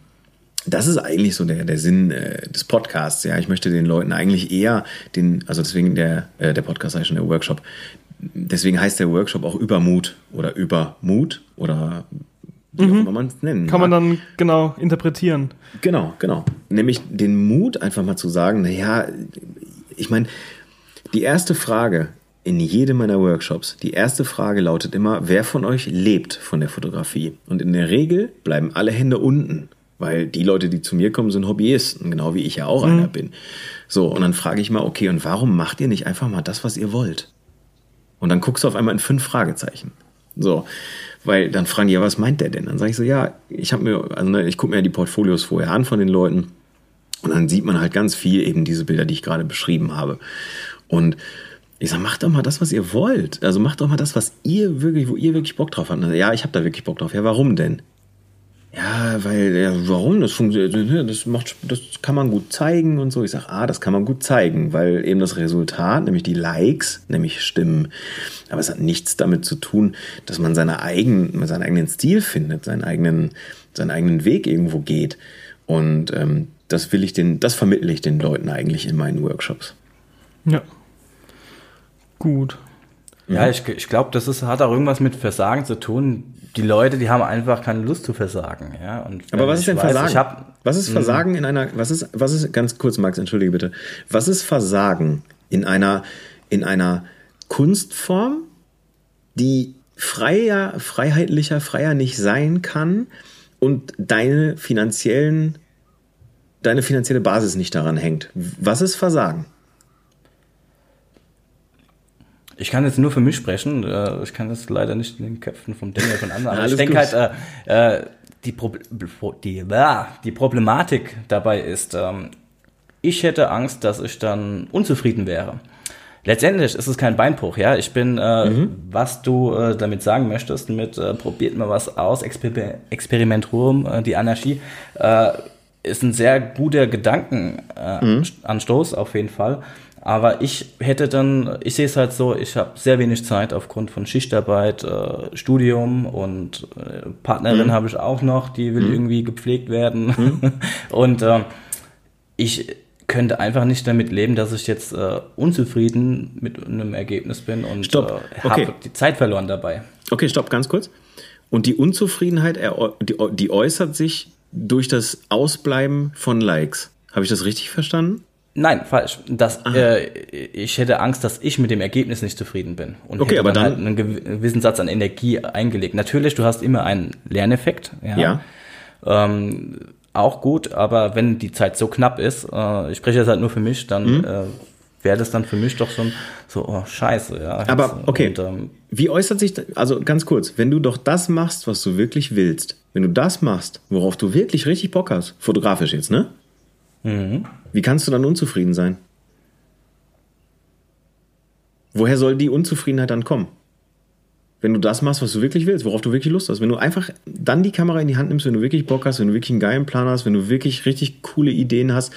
das ist eigentlich so der, der Sinn äh, des Podcasts. Ja, ich möchte den Leuten eigentlich eher den, also deswegen der, äh, der Podcast sei schon der Workshop. Deswegen heißt der Workshop auch Übermut oder Übermut oder wie Mhm. auch immer man es nennen Kann man dann genau interpretieren. Genau, genau. Nämlich den Mut, einfach mal zu sagen, naja, ich meine, die erste Frage in jedem meiner Workshops, die erste Frage lautet immer, wer von euch lebt von der Fotografie? Und in der Regel bleiben alle Hände unten, weil die Leute, die zu mir kommen, sind Hobbyisten, genau wie ich ja auch einer bin. So, und dann frage ich mal, okay, und warum macht ihr nicht einfach mal das, was ihr wollt? Und dann guckst du auf einmal in fünf Fragezeichen. So, weil dann fragen die, ja, was meint der denn? Dann sage ich so, ja, ich habe mir, also ne, ich gucke mir die Portfolios vorher an von den Leuten und dann sieht man halt ganz viel eben diese Bilder, die ich gerade beschrieben habe. Und ich sage, macht doch mal das, was ihr wollt. Also macht doch mal das, was ihr wirklich, wo ihr wirklich Bock drauf habt. Ja, ich habe da wirklich Bock drauf. Ja, warum denn? Ja, weil, ja, warum? Das funktioniert, das macht, das kann man gut zeigen und so. Ich sage, ah, das kann man gut zeigen, weil eben das Resultat, nämlich die Likes, nämlich stimmen. Aber es hat nichts damit zu tun, dass man seine eigenen, seinen eigenen Stil findet, seinen eigenen, seinen eigenen Weg irgendwo geht. Und ähm, das will ich den, das vermittle ich den Leuten eigentlich in meinen Workshops. Ja. Gut. Ja, ich, ich glaube, das ist, hat auch irgendwas mit Versagen zu tun. Die Leute, die haben einfach keine Lust zu versagen. Ja? Und Aber was ist denn weiß, Versagen? Hab, was ist Versagen in einer, was ist, was ist, ganz kurz, Max, entschuldige bitte. Was ist Versagen in einer, in einer Kunstform, die freier, freiheitlicher, freier nicht sein kann und deine finanziellen, deine finanzielle Basis nicht daran hängt? Was ist Versagen? Ich kann jetzt nur für mich sprechen. äh, Ich kann das leider nicht in den Köpfen vom Daniel von anderen. Aber ich denke gut. halt, äh, äh, die, Pro die, ah, die Problematik dabei ist, ähm, ich hätte Angst, dass ich dann unzufrieden wäre. Letztendlich ist es kein Beinbruch, ja. Ich bin, äh, Mhm. was du äh, damit sagen möchtest, mit äh, probiert mal was aus, Exper Experiment rum, äh, die Anarchie, äh, ist ein sehr guter Gedankenanstoß äh, Anstoß auf jeden Fall. Aber ich hätte dann, ich sehe es halt so, ich habe sehr wenig Zeit aufgrund von Schichtarbeit, äh, Studium und äh, Partnerin habe ich auch noch, die will irgendwie gepflegt werden. und äh, ich könnte einfach nicht damit leben, dass ich jetzt äh, unzufrieden mit einem Ergebnis bin und Stopp. äh, habe Okay. die Zeit verloren dabei. Okay, stopp, ganz kurz. Und die Unzufriedenheit, die, die äußert sich durch das Ausbleiben von Likes. Habe ich das richtig verstanden? Nein, falsch. Das, äh, ich hätte Angst, dass ich mit dem Ergebnis nicht zufrieden bin. Und Okay, hätte aber dann, halt einen gew- gewissen Satz an Energie eingelegt. Natürlich, du hast immer einen Lerneffekt. Ja. Ja. Ähm, auch gut, aber wenn die Zeit so knapp ist, äh, ich spreche jetzt halt nur für mich, dann Mhm. äh, wäre das dann für mich doch schon so, oh, scheiße. Ja, Aber Jetzt, okay, Und, ähm, wie äußert sich, das- also ganz kurz, wenn du doch das machst, was du wirklich willst, wenn du das machst, worauf du wirklich richtig Bock hast, fotografisch jetzt, ne? Wie kannst du dann unzufrieden sein? Woher soll die Unzufriedenheit dann kommen? Wenn du das machst, was du wirklich willst, worauf du wirklich Lust hast. Wenn du einfach dann die Kamera in die Hand nimmst, wenn du wirklich Bock hast, wenn du wirklich einen geilen Plan hast, wenn du wirklich richtig coole Ideen hast,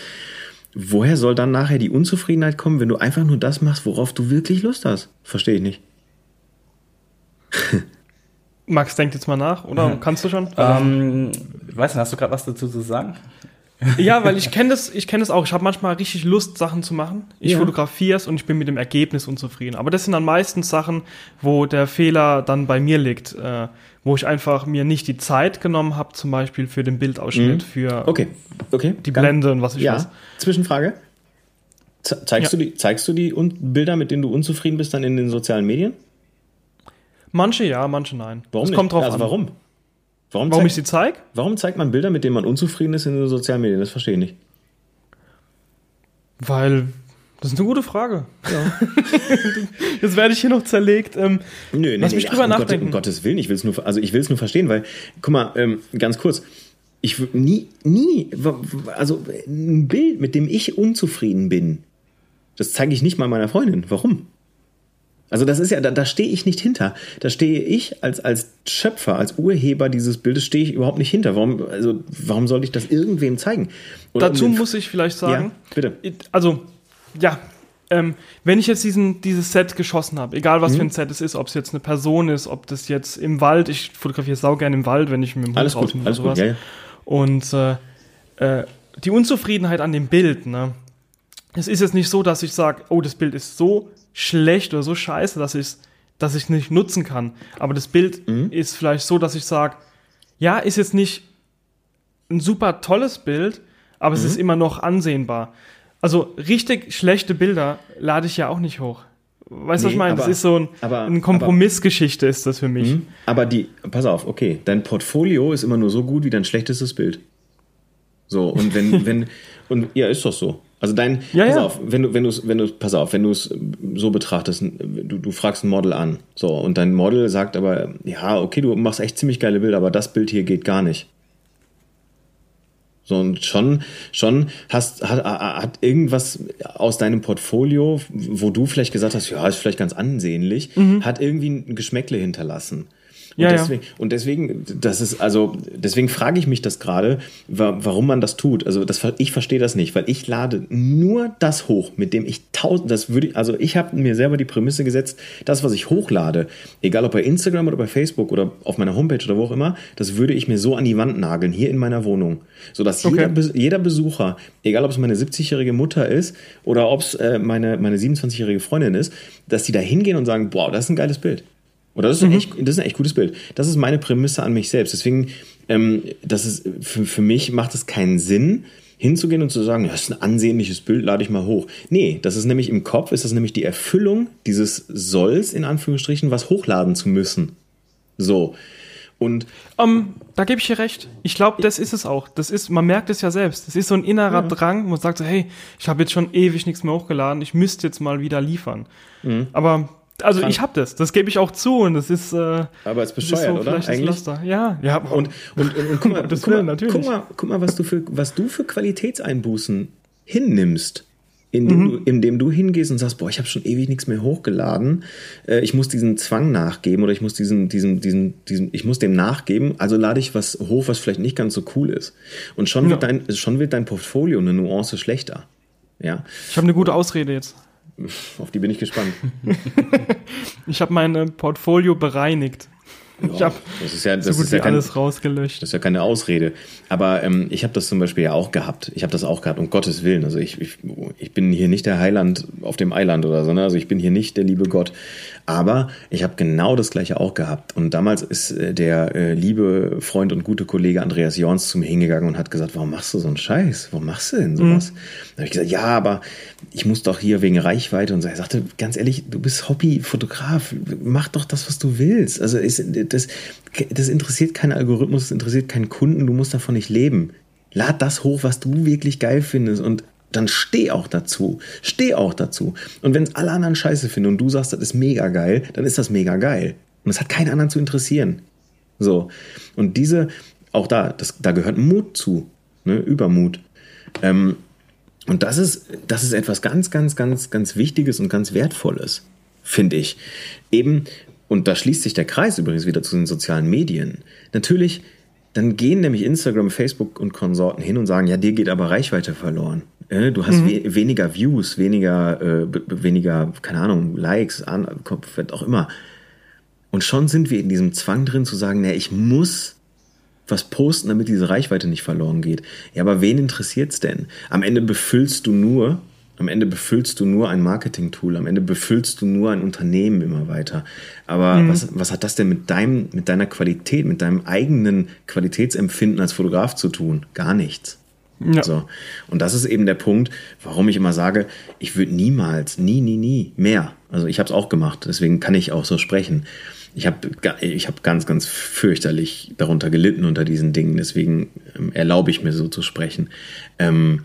woher soll dann nachher die Unzufriedenheit kommen, wenn du einfach nur das machst, worauf du wirklich Lust hast? Verstehe ich nicht. Max denkt jetzt mal nach, oder? Kannst du schon? ähm, ich weiß nicht, hast du gerade was dazu zu sagen? Ja, weil ich kenne das, ich kenne das auch. Ich habe manchmal richtig Lust, Sachen zu machen. Ich Ja. fotografiere es und ich bin mit dem Ergebnis unzufrieden. Aber das sind dann meistens Sachen, wo der Fehler dann bei mir liegt, äh, wo ich einfach mir nicht die Zeit genommen habe, zum Beispiel für den Bildausschnitt, für Okay, okay. die Ganz- Blende und was ich Ja, weiß. Zwischenfrage. Ze zeigst, Ja. du die, zeigst du die Bilder, mit denen du unzufrieden bist, dann in den sozialen Medien? Manche ja, manche nein. Warum Es kommt drauf also an. warum? Warum, Warum zeig- ich sie zeige? warum zeigt man Bilder, mit denen man unzufrieden ist in den sozialen Medien? Das verstehe ich nicht. Weil das ist eine gute Frage. Ja. Jetzt werde ich hier noch zerlegt. Ähm, Nö, nee, Lass nee, mich ach, drüber um Gott- nachdenken. Um Gottes Willen, ich will es nur, also ich will es nur verstehen, weil, guck mal, ähm, ganz kurz, ich wür- nie, nie, also ein Bild, mit dem ich unzufrieden bin, das zeige ich nicht mal meiner Freundin. Warum? Also das ist ja, da, da stehe ich nicht hinter. Da stehe ich als, als Schöpfer, als Urheber dieses Bildes stehe ich überhaupt nicht hinter. Warum, also, warum sollte ich das irgendwem zeigen? Und dazu um muss ich vielleicht sagen, Ja, bitte. also ja, ähm, wenn ich jetzt diesen, dieses Set geschossen habe, egal was Mhm. für ein Set es ist, ob es jetzt eine Person ist, ob das jetzt im Wald, ich fotografiere sau gerne im Wald, wenn ich mit dem Hund Alles raus gut, oder alles gut, sowas. ja, ja. Und äh, äh, die Unzufriedenheit an dem Bild, ne? Es ist jetzt nicht so, dass ich sage, oh, das Bild ist so schlecht oder so scheiße, dass ich es dass ich nicht nutzen kann. Aber das Bild Mhm. ist vielleicht so, dass ich sage, ja, ist jetzt nicht ein super tolles Bild, aber Mhm. es ist immer noch ansehnbar. Also richtig schlechte Bilder lade ich ja auch nicht hoch. Weißt du, was Nee, ich meine? Das aber- ist so ein, aber- eine Kompromissgeschichte ist das für mich. Mhm. Aber die, pass auf, okay, dein Portfolio ist immer nur so gut wie dein schlechtestes Bild. So, und wenn, wenn, und ja, ist doch so. Also dein, Ja, pass ja. auf, wenn du, wenn du es, wenn du, pass auf, wenn du es so betrachtest, du, du fragst ein Model an, so, und dein Model sagt aber, ja, okay, du machst echt ziemlich geile Bilder, aber das Bild hier geht gar nicht. So, und schon, schon hast, hat, hat irgendwas aus deinem Portfolio, wo du vielleicht gesagt hast, ja, ist vielleicht ganz ansehnlich, hat irgendwie ein Geschmäckle hinterlassen. Und Ja, ja. deswegen, und deswegen, das ist, also, deswegen frage ich mich das gerade, wa warum man das tut. Also, das, ich verstehe das nicht, weil ich lade nur das hoch, mit dem ich tausend, das würde ich, also ich habe mir selber die Prämisse gesetzt, das, was ich hochlade, egal ob bei Instagram oder bei Facebook oder auf meiner Homepage oder wo auch immer, das würde ich mir so an die Wand nageln, hier in meiner Wohnung. Sodass Okay. jeder, jeder Besucher, egal ob es meine 70-jährige Mutter ist oder ob es äh, meine, meine 27-jährige Freundin ist, dass die da hingehen und sagen, boah, das ist ein geiles Bild. Oder das ist, ein echt, das ist ein echt gutes Bild. Das ist meine Prämisse an mich selbst. Deswegen, ähm, das ist, für, für mich macht es keinen Sinn, hinzugehen und zu sagen, das ist ein ansehnliches Bild, lade ich mal hoch. Nee, das ist nämlich im Kopf, ist das nämlich die Erfüllung dieses Solls, in Anführungsstrichen, was hochladen zu müssen. So. Und Ähm, da gebe ich dir recht. Ich glaube, das ist es auch. Das ist, man merkt es ja selbst. Das ist so ein innerer Drang, man sagt so, hey, ich habe jetzt schon ewig nichts mehr hochgeladen, ich müsste jetzt mal wieder liefern. Aber also ich habe das. Das gebe ich auch zu und das ist. Äh, Aber es ist das ist bescheuert, oder? Eigentlich? Laster. Ja, ja. Und, und, und, und guck, mal, guck, mal, natürlich. guck mal, guck mal, was du für, was du für Qualitätseinbußen hinnimmst. Indem, Mhm. du, indem du hingehst und sagst, boah, ich habe schon ewig nichts mehr hochgeladen, äh, ich muss diesen Zwang nachgeben oder ich muss diesen, diesen, diesen, diesen, ich muss dem nachgeben, also lade ich was hoch, was vielleicht nicht ganz so cool ist. Und schon, wird, Ja. dein, schon wird dein Portfolio eine Nuance schlechter. Ja, ich habe eine gute Ausrede jetzt. Auf die bin ich gespannt. Ich habe mein Portfolio bereinigt. ich habe das ist ja, das so gut ist ja kein, alles rausgelöscht. Das ist ja keine Ausrede. Aber ähm, ich habe das zum Beispiel ja auch gehabt. Ich habe das auch gehabt, um Gottes Willen. Also ich, ich, ich bin hier nicht der Heiland auf dem Eiland oder so. Ne? Also ich bin hier nicht der liebe Gott. Aber ich habe genau das gleiche auch gehabt. Und damals ist äh, der äh, liebe Freund und gute Kollege Andreas Jorns zu mir hingegangen und hat gesagt, warum machst du so einen Scheiß? Warum machst du denn sowas? Da habe ich gesagt, ja, aber ich muss doch hier wegen Reichweite und so. Er sagte, ganz ehrlich, du bist Hobbyfotograf. Mach doch das, was du willst. Also ist, das, das interessiert keinen Algorithmus, das interessiert keinen Kunden. Du musst davon nicht leben. Lad das hoch, was du wirklich geil findest und dann steh auch dazu. Steh auch dazu. Und wenn es alle anderen scheiße finden und du sagst, das ist mega geil, dann ist das mega geil. Und es hat keinen anderen zu interessieren. So. Und diese, auch da, das, da gehört Mut zu. Ne? Übermut. Ähm, und das ist, das ist etwas ganz, ganz, ganz, ganz Wichtiges und ganz Wertvolles, finde ich. Eben, und da schließt sich der Kreis übrigens wieder zu den sozialen Medien. Natürlich, dann gehen nämlich Instagram, Facebook und Konsorten hin und sagen, ja, dir geht aber Reichweite verloren. Äh, Du hast we weniger Views, weniger, äh, weniger, keine Ahnung, Likes, an, was auch immer. Und schon sind wir in diesem Zwang drin zu sagen, na, ich muss was posten, damit diese Reichweite nicht verloren geht. Ja, aber wen interessiert's denn? Am Ende befüllst du nur, am Ende befüllst du nur ein Marketing-Tool, am Ende befüllst du nur ein Unternehmen immer weiter. Aber mhm. was, was hat das denn mit deinem, mit deiner Qualität, mit deinem eigenen Qualitätsempfinden als Fotograf zu tun? Gar nichts. Ja. So. Und das ist eben der Punkt, warum ich immer sage, ich würde niemals, nie, nie, nie mehr. Also ich habe es auch gemacht, deswegen kann ich auch so sprechen. Ich habe ich hab ganz, ganz fürchterlich darunter gelitten unter diesen Dingen, deswegen ähm, erlaube ich mir so zu sprechen. Ähm,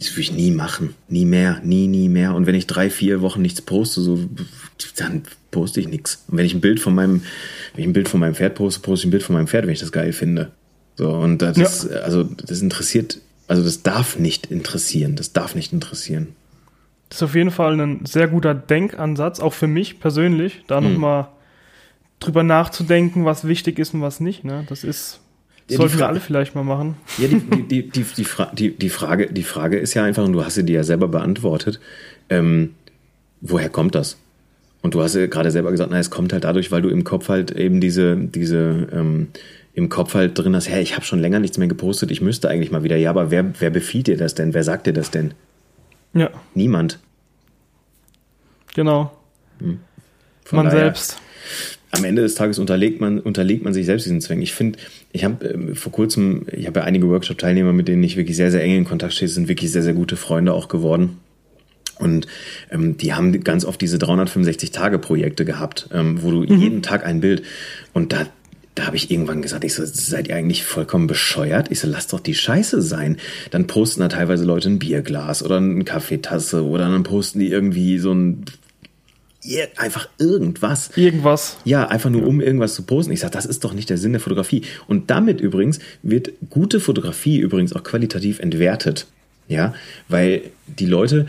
das würde ich nie machen. Nie mehr, nie, nie mehr. Und wenn ich drei, vier Wochen nichts poste, so, dann poste ich nichts. Und wenn ich ein Bild von meinem, wenn ich ein Bild von meinem Pferd poste, poste ich ein Bild von meinem Pferd, wenn ich das geil finde. So, und das, ja. ist, also, das interessiert also das darf nicht interessieren. Das darf nicht interessieren. Das ist auf jeden Fall ein sehr guter Denkansatz, auch für mich persönlich, da hm. nochmal drüber nachzudenken, was wichtig ist und was nicht. Ne? Das ist, ja, sollten wir alle vielleicht mal machen. Ja, die, die, die, die, Fra die, die, Frage, die Frage ist ja einfach, und du hast sie dir ja selber beantwortet, ähm, woher kommt das? Und du hast ja gerade selber gesagt, na, es kommt halt dadurch, weil du im Kopf halt eben diese, diese ähm, im Kopf halt drin hast, hey, ich habe schon länger nichts mehr gepostet, ich müsste eigentlich mal wieder. Ja, aber wer, wer befiehlt dir das denn? Wer sagt dir das denn? Ja. Niemand. Genau. Hm. Man daher, selbst. Am Ende des Tages unterlegt man, unterlegt man sich selbst diesen Zwängen. Ich finde, ich habe äh, vor kurzem, ich habe ja einige Workshop-Teilnehmer, mit denen ich wirklich sehr, sehr eng in Kontakt stehe, sind wirklich sehr, sehr gute Freunde auch geworden. Und ähm, die haben ganz oft diese 365-Tage-Projekte gehabt, ähm, wo du mhm. jeden Tag ein Bild und da da habe ich irgendwann gesagt, ich so, seid ihr eigentlich vollkommen bescheuert? Ich so, lasst doch die Scheiße sein. Dann posten da teilweise Leute ein Bierglas oder eine Kaffeetasse oder dann posten die irgendwie so ein einfach irgendwas. Irgendwas. Ja, einfach nur um irgendwas zu posten. Ich sage, das ist doch nicht der Sinn der Fotografie. Und damit übrigens wird gute Fotografie übrigens auch qualitativ entwertet. Ja, weil die Leute,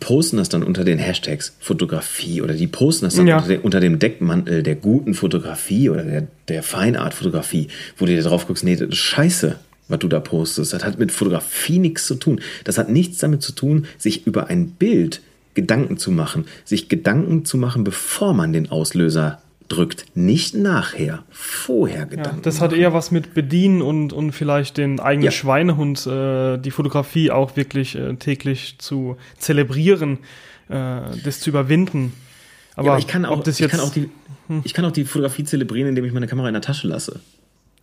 posten das dann unter den Hashtags Fotografie oder die posten das dann ja. unter, den, unter, dem Deckmantel der guten Fotografie oder der, der Feinart-Fotografie, wo du dir drauf guckst, nee, das ist scheiße, was du da postest. Das hat mit Fotografie nichts zu tun. Das hat nichts damit zu tun, sich über ein Bild Gedanken zu machen, sich Gedanken zu machen, bevor man den Auslöser drückt. Nicht nachher, vorher Gedanken. Ja, das hat eher was mit Bedienen und, und vielleicht den eigenen ja. Schweinehund, äh, die Fotografie auch wirklich äh, täglich zu zelebrieren, äh, das zu überwinden. Aber, ja, aber ich kann auch, das jetzt, ich kann auch die, hm. ich kann auch die Fotografie zelebrieren, indem ich meine Kamera in der Tasche lasse.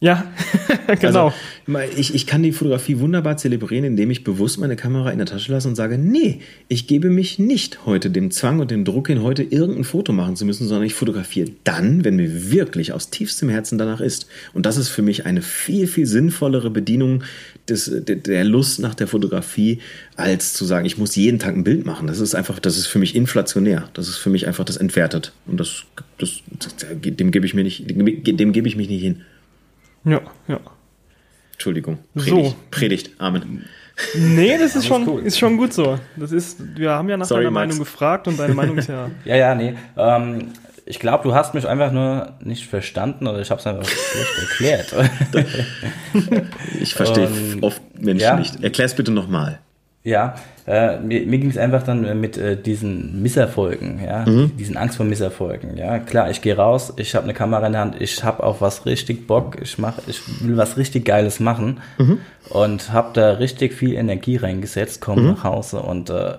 Ja, genau. Also, ich, ich kann die Fotografie wunderbar zelebrieren, indem ich bewusst meine Kamera in der Tasche lasse und sage, nee, ich gebe mich nicht heute dem Zwang und dem Druck hin, heute irgendein Foto machen zu müssen, sondern ich fotografiere dann, wenn mir wirklich aus tiefstem Herzen danach ist. Und das ist für mich eine viel, viel sinnvollere Bedienung des, der Lust nach der Fotografie, als zu sagen, ich muss jeden Tag ein Bild machen. Das ist einfach, das ist für mich inflationär. Das ist für mich einfach das entwertet. Und das, das, dem gebe ich mir nicht, dem, dem gebe ich mich nicht hin. Ja, ja. Entschuldigung. Predigt. So. Predigt. Amen. Nee, das ist schon, cool. ist schon gut so. Das ist, wir haben ja nach Sorry, deiner Max. Meinung gefragt und deine Meinung ist ja. ja, ja, nee. Ähm, ich glaube, du hast mich einfach nur nicht verstanden oder ich habe es einfach schlecht erklärt. ich verstehe oft Menschen ja. nicht. Erklär es bitte nochmal. Ja, äh, mir, mir ging es einfach dann mit äh, diesen Misserfolgen, ja, mhm. diesen Angst vor Misserfolgen. Ja, klar, ich gehe raus, ich habe eine Kamera in der Hand, ich habe auf was richtig Bock, ich mach, ich will was richtig Geiles machen mhm. und habe da richtig viel Energie reingesetzt, komme mhm. nach Hause und äh,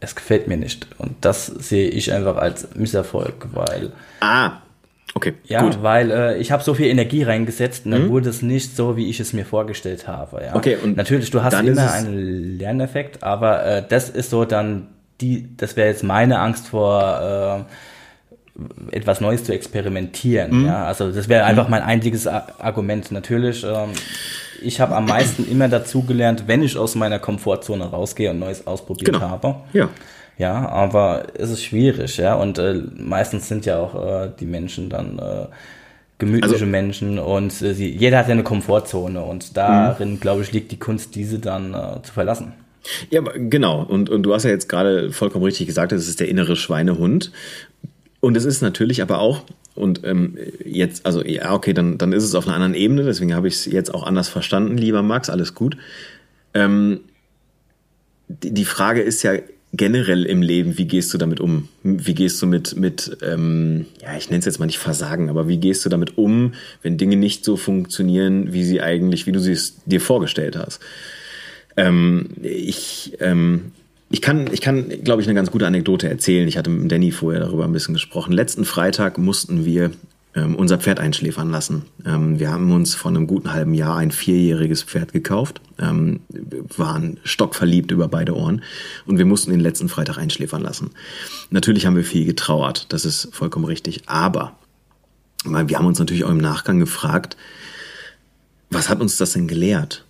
es gefällt mir nicht. Und das sehe ich einfach als Misserfolg, weil. Ah, Okay, ja, gut. weil äh, ich habe so viel Energie reingesetzt und dann mhm. wurde es nicht so, wie ich es mir vorgestellt habe. Ja. Okay, und natürlich, du hast immer einen Lerneffekt, aber äh, das ist so dann die, das wäre jetzt meine Angst vor äh, etwas Neues zu experimentieren. Mhm. Ja, also das wäre einfach mhm. mein einziges Argument. Natürlich, ähm, ich habe am meisten immer dazugelernt, wenn ich aus meiner Komfortzone rausgehe und Neues ausprobiert genau. habe. Ja. Ja, aber es ist schwierig, ja. Und äh, meistens sind ja auch äh, die Menschen dann äh, gemütliche also, Menschen und äh, sie, jeder hat ja eine Komfortzone und darin, mhm. glaube ich, liegt die Kunst, diese dann äh, zu verlassen. Ja, genau. Und, und du hast ja jetzt gerade vollkommen richtig gesagt, es ist der innere Schweinehund. Und es ist natürlich aber auch, und ähm, jetzt, also ja, okay, dann, dann ist es auf einer anderen Ebene, deswegen habe ich es jetzt auch anders verstanden, lieber Max, alles gut. Ähm, die, die Frage ist ja, generell im Leben, wie gehst du damit um? Wie gehst du mit, mit ähm, ja, ich nenne es jetzt mal nicht Versagen, aber wie gehst du damit um, wenn Dinge nicht so funktionieren, wie sie eigentlich, wie du sie dir vorgestellt hast? Ähm, ich, ähm, ich kann, ich kann, glaube ich, eine ganz gute Anekdote erzählen. Ich hatte mit Danny vorher darüber ein bisschen gesprochen. Letzten Freitag mussten wir unser Pferd einschläfern lassen. Ähm, wir haben uns vor einem guten halben Jahr ein vierjähriges Pferd gekauft, ähm, waren stockverliebt über beide Ohren und wir mussten den letzten Freitag einschläfern lassen. Natürlich haben wir viel getrauert, das ist vollkommen richtig, aber wir haben uns natürlich auch im Nachgang gefragt, was hat uns das denn gelehrt?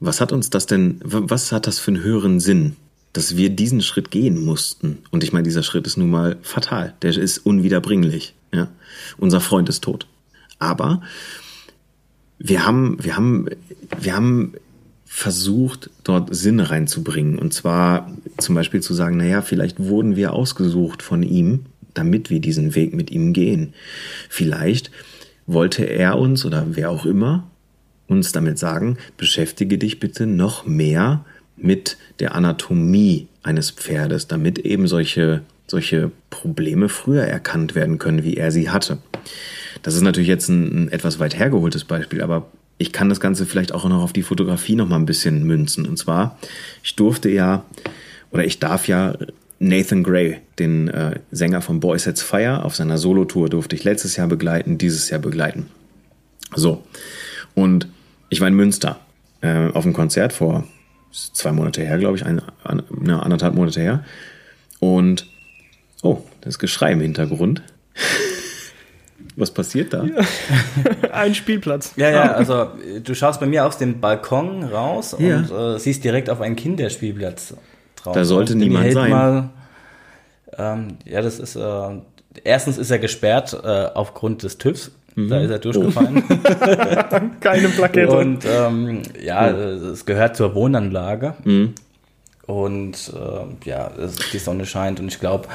Was hat uns das denn, was hat das für einen höheren Sinn? dass wir diesen Schritt gehen mussten. Und ich meine, dieser Schritt ist nun mal fatal. Der ist unwiederbringlich. Ja? Unser Freund ist tot. Aber wir haben, wir haben, wir haben versucht, dort Sinn reinzubringen. Und zwar zum Beispiel zu sagen, naja, vielleicht wurden wir ausgesucht von ihm, damit wir diesen Weg mit ihm gehen. Vielleicht wollte er uns oder wer auch immer uns damit sagen, beschäftige dich bitte noch mehr mit der Anatomie eines Pferdes, damit eben solche, solche Probleme früher erkannt werden können, wie er sie hatte. Das ist natürlich jetzt ein, ein etwas weit hergeholtes Beispiel, aber ich kann das Ganze vielleicht auch noch auf die Fotografie noch mal ein bisschen münzen. Und zwar, ich durfte ja, oder ich darf ja Nathan Gray, den äh, Sänger von Boy Sets Fire, auf seiner Solotour durfte ich letztes Jahr begleiten, dieses Jahr begleiten. So. Und ich war in Münster äh, auf einem Konzert vor zwei Monate her, glaube ich, ein, ein, eine anderthalb Monate her. Und oh, das Geschrei im Hintergrund. Was passiert da? Ja. Ein Spielplatz. Ja, ja, also du schaust bei mir aus dem Balkon raus ja. und äh, siehst direkt auf einen Kinderspielplatz drauf. Da sollte niemand sein. Mal, ähm, ja, das ist, äh, erstens ist er gesperrt äh, aufgrund des TÜVs. Mhm. Da ist er durchgefallen. Oh. Keine Plakette. Und ähm, ja, oh. es gehört zur Wohnanlage. Mhm. Und äh, ja, die Sonne scheint und ich glaube,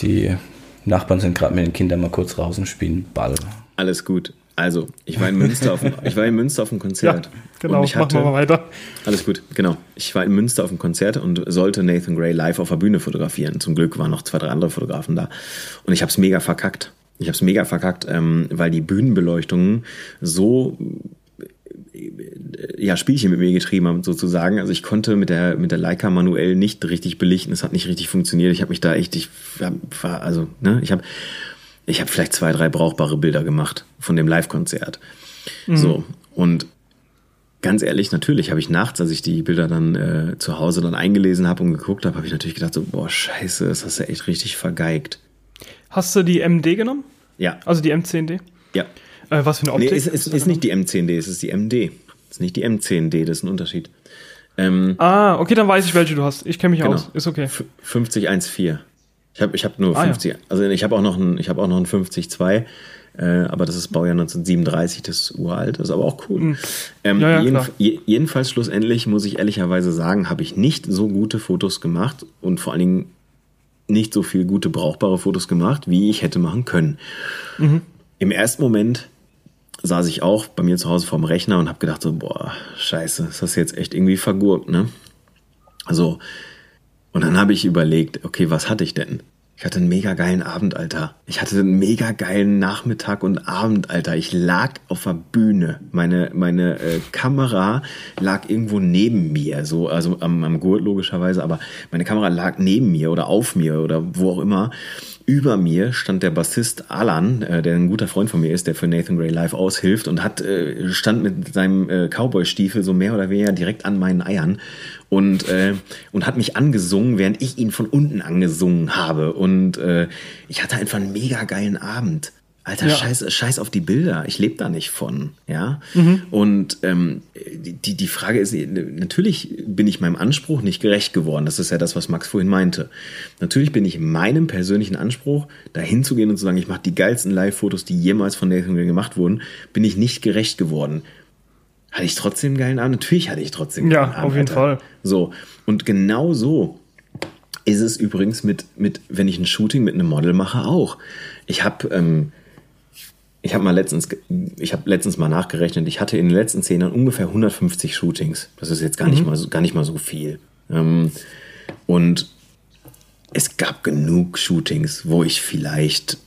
die Nachbarn sind gerade mit den Kindern mal kurz raus und spielen Ball. Alles gut. Also, ich war in Münster auf dem, ich war in Münster auf dem Konzert. Ja, genau, und ich hatte, machen wir mal weiter. Alles gut, genau. Ich war in Münster auf dem Konzert und sollte Nathan Gray live auf der Bühne fotografieren. Zum Glück waren noch zwei, drei andere Fotografen da. Und ich habe es mega verkackt. Ich habe es mega verkackt, ähm, weil die Bühnenbeleuchtungen so ja, Spielchen mit mir getrieben haben, sozusagen. Also ich konnte mit der, mit der Leica manuell nicht richtig belichten. Es hat nicht richtig funktioniert. Ich habe mich da echt, ich war, also, ne, ich habe ich hab vielleicht zwei, drei brauchbare Bilder gemacht von dem Live-Konzert. Mhm. So. Und ganz ehrlich, natürlich habe ich nachts, als ich die Bilder dann äh, zu Hause dann eingelesen habe und geguckt habe, habe ich natürlich gedacht so, boah, scheiße, das hast du echt richtig vergeigt. Hast du die MD genommen? Ja. Also die M10D? Ja. Äh, was für eine Optik? Nee, es ist, ist, ist nicht die M10D, es ist die MD. Es ist nicht die M10D, das ist ein Unterschied. Ähm, ah, okay, dann weiß ich, welche du hast. Ich kenne mich genau. aus. Ist okay. 5014. Ich habe ich hab nur ah, 50, ja. also ich habe auch noch ein, ich habe auch noch ein 502, äh, aber das ist Baujahr 1937, das ist uralt, das ist aber auch cool. Mhm. Ähm, ja, ja, jedenf jedenfalls schlussendlich muss ich ehrlicherweise sagen, habe ich nicht so gute Fotos gemacht und vor allen Dingen nicht so viel gute brauchbare Fotos gemacht, wie ich hätte machen können. Mhm. Im ersten Moment saß ich auch bei mir zu Hause vorm Rechner und habe gedacht so, boah, scheiße, das hast du jetzt echt irgendwie vergurkt, ne? Also, und dann habe ich überlegt, okay, was hatte ich denn? Ich hatte einen mega geilen Abend, Alter. Ich hatte einen mega geilen Nachmittag und Abend, Alter. Ich lag auf der Bühne. Meine, meine äh, Kamera lag irgendwo neben mir, so, also am, am Gurt logischerweise, aber meine Kamera lag neben mir oder auf mir oder wo auch immer. Über mir stand der Bassist Alan, äh, der ein guter Freund von mir ist, der für Nathan Gray Live aushilft und hat äh, stand mit seinem äh, Cowboy-Stiefel so mehr oder weniger direkt an meinen Eiern und äh, und hat mich angesungen, während ich ihn von unten angesungen habe und äh, ich hatte einfach einen mega geilen Abend. Alter, ja. scheiß, scheiß auf die Bilder. Ich lebe da nicht von, ja. Mhm. Und ähm, die, die Frage ist, natürlich bin ich meinem Anspruch nicht gerecht geworden. Das ist ja das, was Max vorhin meinte. Natürlich bin ich meinem persönlichen Anspruch, dahin zu gehen und zu sagen, ich mache die geilsten Live-Fotos, die jemals von Nathan Gray gemacht wurden, bin ich nicht gerecht geworden. Hatte ich trotzdem einen geilen Abend? Natürlich hatte ich trotzdem einen ja, geilen Abend. Ja, auf jeden Alter. Fall. So. Und genau so ist es übrigens mit, mit, wenn ich ein Shooting mit einem Model mache, auch. Ich habe ähm, ich habe mal letztens, ich habe letztens mal nachgerechnet. Ich hatte in den letzten zehn Jahren ungefähr 150 Shootings. Das ist jetzt gar mhm. nicht mal so, gar nicht mal so viel. Ähm, und es gab genug Shootings, wo ich vielleicht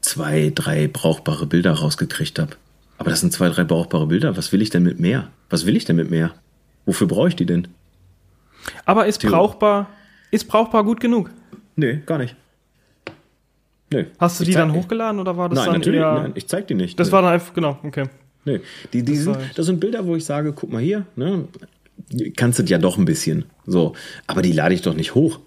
zwei, drei brauchbare Bilder rausgekriegt habe. Aber das sind zwei, drei brauchbare Bilder. Was will ich denn mit mehr? Was will ich denn mit mehr? Wofür brauche ich die denn? Aber ist brauchbar, ist brauchbar gut genug? Nee, gar nicht. Nee. Hast du die dann hochgeladen oder war das nein, dann natürlich, eher... Nein, ich zeig die nicht. Das nee. war dann einfach, genau, okay. Nee, die, die das, sind, das sind Bilder, wo ich sage, guck mal hier, ne, kannst du ja doch ein bisschen. So, aber die lade ich doch nicht hoch.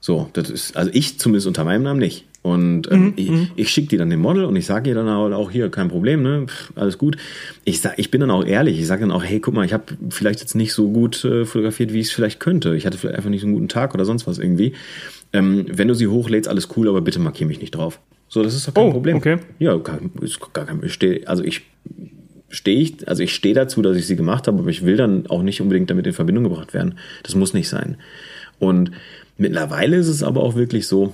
So, das ist, also ich zumindest unter meinem Namen nicht. Und ähm, mhm, ich, mhm. ich schicke die dann dem Model und ich sage ihr dann auch hier, kein Problem, ne? Pff, alles gut. Ich sag, ich bin dann auch ehrlich, ich sage dann auch, hey, guck mal, ich habe vielleicht jetzt nicht so gut äh, fotografiert, wie ich es vielleicht könnte. Ich hatte vielleicht einfach nicht so einen guten Tag oder sonst was irgendwie. Ähm, wenn du sie hochlädst, alles cool, aber bitte markier mich nicht drauf. So, das ist doch kein oh, Problem. Okay. Ja, gar, ist gar kein, steh, also ich stehe ich, also ich stehe dazu, dass ich sie gemacht habe, aber ich will dann auch nicht unbedingt damit in Verbindung gebracht werden. Das muss nicht sein. Und mittlerweile ist es aber auch wirklich so,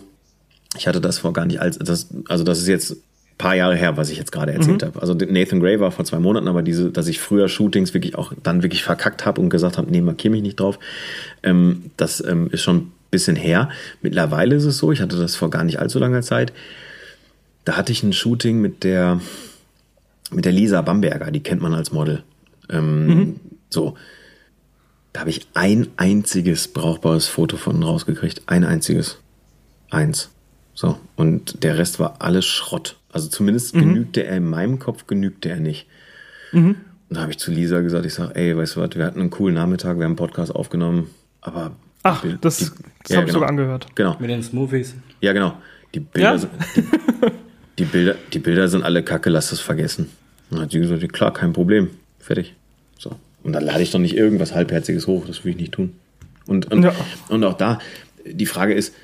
ich hatte das vor gar nicht als, das, also das ist jetzt paar Jahre her, was ich jetzt gerade erzählt mhm. habe. Also Nathan Gray war vor zwei Monaten, aber diese, dass ich früher Shootings wirklich auch dann wirklich verkackt habe und gesagt habe, nee, markier mich nicht drauf, ähm, das ähm, ist schon ein bisschen her. Mittlerweile ist es so, ich hatte das vor gar nicht allzu langer Zeit. Da hatte ich ein Shooting mit der mit der Lisa Bamberger, die kennt man als Model. Ähm, mhm. So, da habe ich ein einziges brauchbares Foto von rausgekriegt, ein einziges, eins. So und der Rest war alles Schrott. Also zumindest mhm. genügte er in meinem Kopf genügte er nicht. Mhm. Und da habe ich zu Lisa gesagt, ich sage, ey, weißt du was, wir hatten einen coolen Nachmittag, wir haben einen Podcast aufgenommen, aber Ach, die, das, das ja, habe ich genau. sogar angehört. Genau. Mit den Smoothies. Ja, genau. Die Bilder, ja? sind, die, die, Bilder, die Bilder sind alle kacke, lass das vergessen. Und dann hat sie gesagt, klar, kein Problem. Fertig. So. Und dann lade ich doch nicht irgendwas Halbherziges hoch, das will ich nicht tun. Und, und, ja. und auch da, die Frage ist,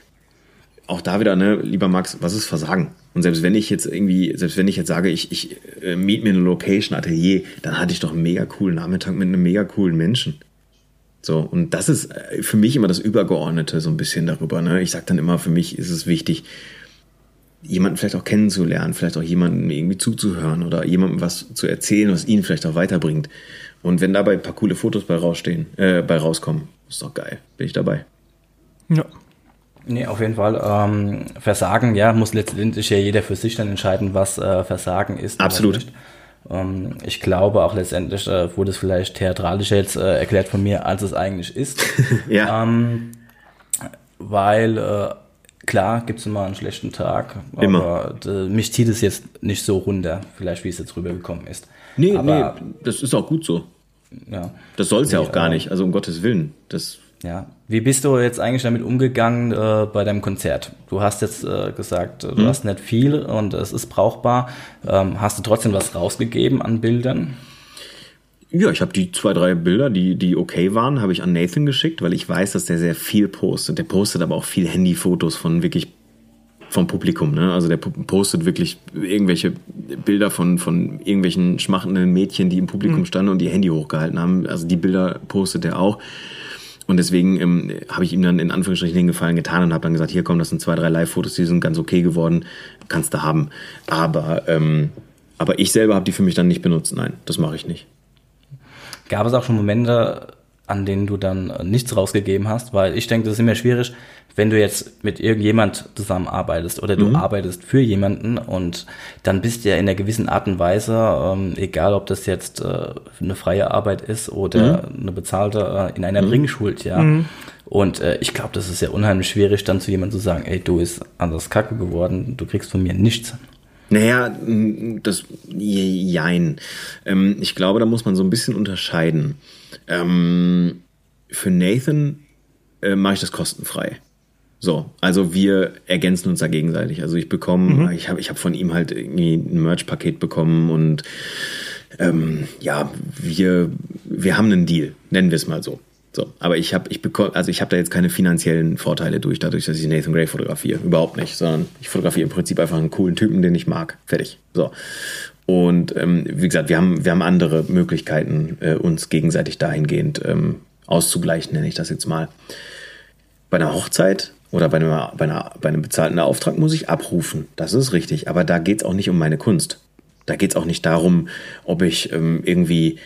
auch da wieder, ne, lieber Max, was ist Versagen? Und selbst wenn ich jetzt irgendwie, selbst wenn ich jetzt sage, ich, ich äh, miete mir eine Location, Atelier, dann hatte ich doch einen mega coolen Nachmittag mit einem mega coolen Menschen. So, und das ist äh, für mich immer das Übergeordnete so ein bisschen darüber. Ne? Ich sage dann immer, für mich ist es wichtig, jemanden vielleicht auch kennenzulernen, vielleicht auch jemanden irgendwie zuzuhören oder jemandem was zu erzählen, was ihn vielleicht auch weiterbringt. Und wenn dabei ein paar coole Fotos bei rausstehen, äh, bei rauskommen, ist doch geil. Bin ich dabei. Ja. Nee, auf jeden Fall. Ähm, Versagen, ja, muss letztendlich ja jeder für sich dann entscheiden, was äh, Versagen ist. Absolut. Ähm, ich glaube auch letztendlich äh, wurde es vielleicht theatralisch jetzt äh, erklärt von mir, als es eigentlich ist. ja. Ähm, weil äh, klar gibt es immer einen schlechten Tag, immer. aber äh, mich zieht es jetzt nicht so runter, vielleicht wie es jetzt rübergekommen ist. Nee, aber, nee, das ist auch gut so. Ja. Das soll es nee, ja auch gar nicht, also um Gottes Willen. Das ja. Wie bist du jetzt eigentlich damit umgegangen äh, bei deinem Konzert? Du hast jetzt äh, gesagt, du mhm. hast nicht viel und es ist brauchbar. Ähm, hast du trotzdem was rausgegeben an Bildern? Ja, ich habe die zwei, drei Bilder, die, die okay waren, habe ich an Nathan geschickt, weil ich weiß, dass der sehr viel postet. Der postet aber auch viel Handyfotos von wirklich vom Publikum. Ne? Also der postet wirklich irgendwelche Bilder von, von irgendwelchen schmachenden Mädchen, die im Publikum mhm. standen und die Handy hochgehalten haben. Also die Bilder postet er auch. Und deswegen ähm, habe ich ihm dann in Anführungsstrichen den Gefallen getan und habe dann gesagt, hier komm, das sind zwei, drei Live-Fotos, die sind ganz okay geworden, kannst du haben. Aber, ähm, aber ich selber habe die für mich dann nicht benutzt. Nein, das mache ich nicht. Gab es auch schon Momente, an denen du dann nichts rausgegeben hast? Weil ich denke, das ist immer schwierig, wenn du jetzt mit irgendjemand zusammenarbeitest oder du mhm. arbeitest für jemanden und dann bist du ja in einer gewissen Art und Weise, ähm, egal ob das jetzt äh, eine freie Arbeit ist oder mhm. eine bezahlte, äh, in einer mhm. Bringschuld, ja. Mhm. Und äh, ich glaube, das ist ja unheimlich schwierig, dann zu jemandem zu sagen, ey, du ist anders kacke geworden, du kriegst von mir nichts. Naja, das jein. Ähm, ich glaube, da muss man so ein bisschen unterscheiden. Ähm, für Nathan äh, mache ich das kostenfrei. So, also wir ergänzen uns da gegenseitig. Also ich bekomme, mhm. ich habe ich hab von ihm halt irgendwie ein Merch-Paket bekommen und ähm, ja, wir, wir haben einen Deal, nennen wir es mal so. So, aber ich habe ich bekomme, also ich habe da jetzt keine finanziellen Vorteile durch, dadurch, dass ich Nathan Gray fotografiere. Überhaupt nicht, sondern ich fotografiere im Prinzip einfach einen coolen Typen, den ich mag. Fertig. So. Und ähm, wie gesagt, wir haben, wir haben andere Möglichkeiten, äh, uns gegenseitig dahingehend ähm, auszugleichen, nenne ich das jetzt mal. Bei einer Hochzeit oder bei, einer, bei, einer, bei einem bezahlten Auftrag muss ich abrufen. Das ist richtig. Aber da geht es auch nicht um meine Kunst. Da geht es auch nicht darum, ob ich ähm, irgendwie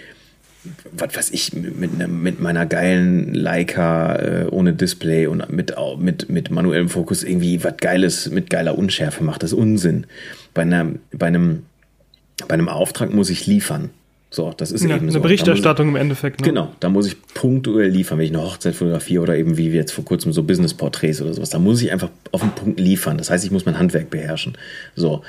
was weiß ich, mit, ne, mit meiner geilen Leica äh, ohne Display und mit, mit, mit manuellem Fokus irgendwie was Geiles mit geiler Unschärfe macht. Das ist Unsinn. Bei, einer, bei, einem, bei einem Auftrag muss ich liefern. So, das ist ja, eben eine so. Berichterstattung im Endeffekt. Ne? Genau, da muss ich punktuell liefern, wenn ich eine Hochzeit fotografiere oder eben wie jetzt vor kurzem so Business-Porträts oder sowas. Da muss ich einfach auf den Punkt liefern. Das heißt, ich muss mein Handwerk beherrschen. So,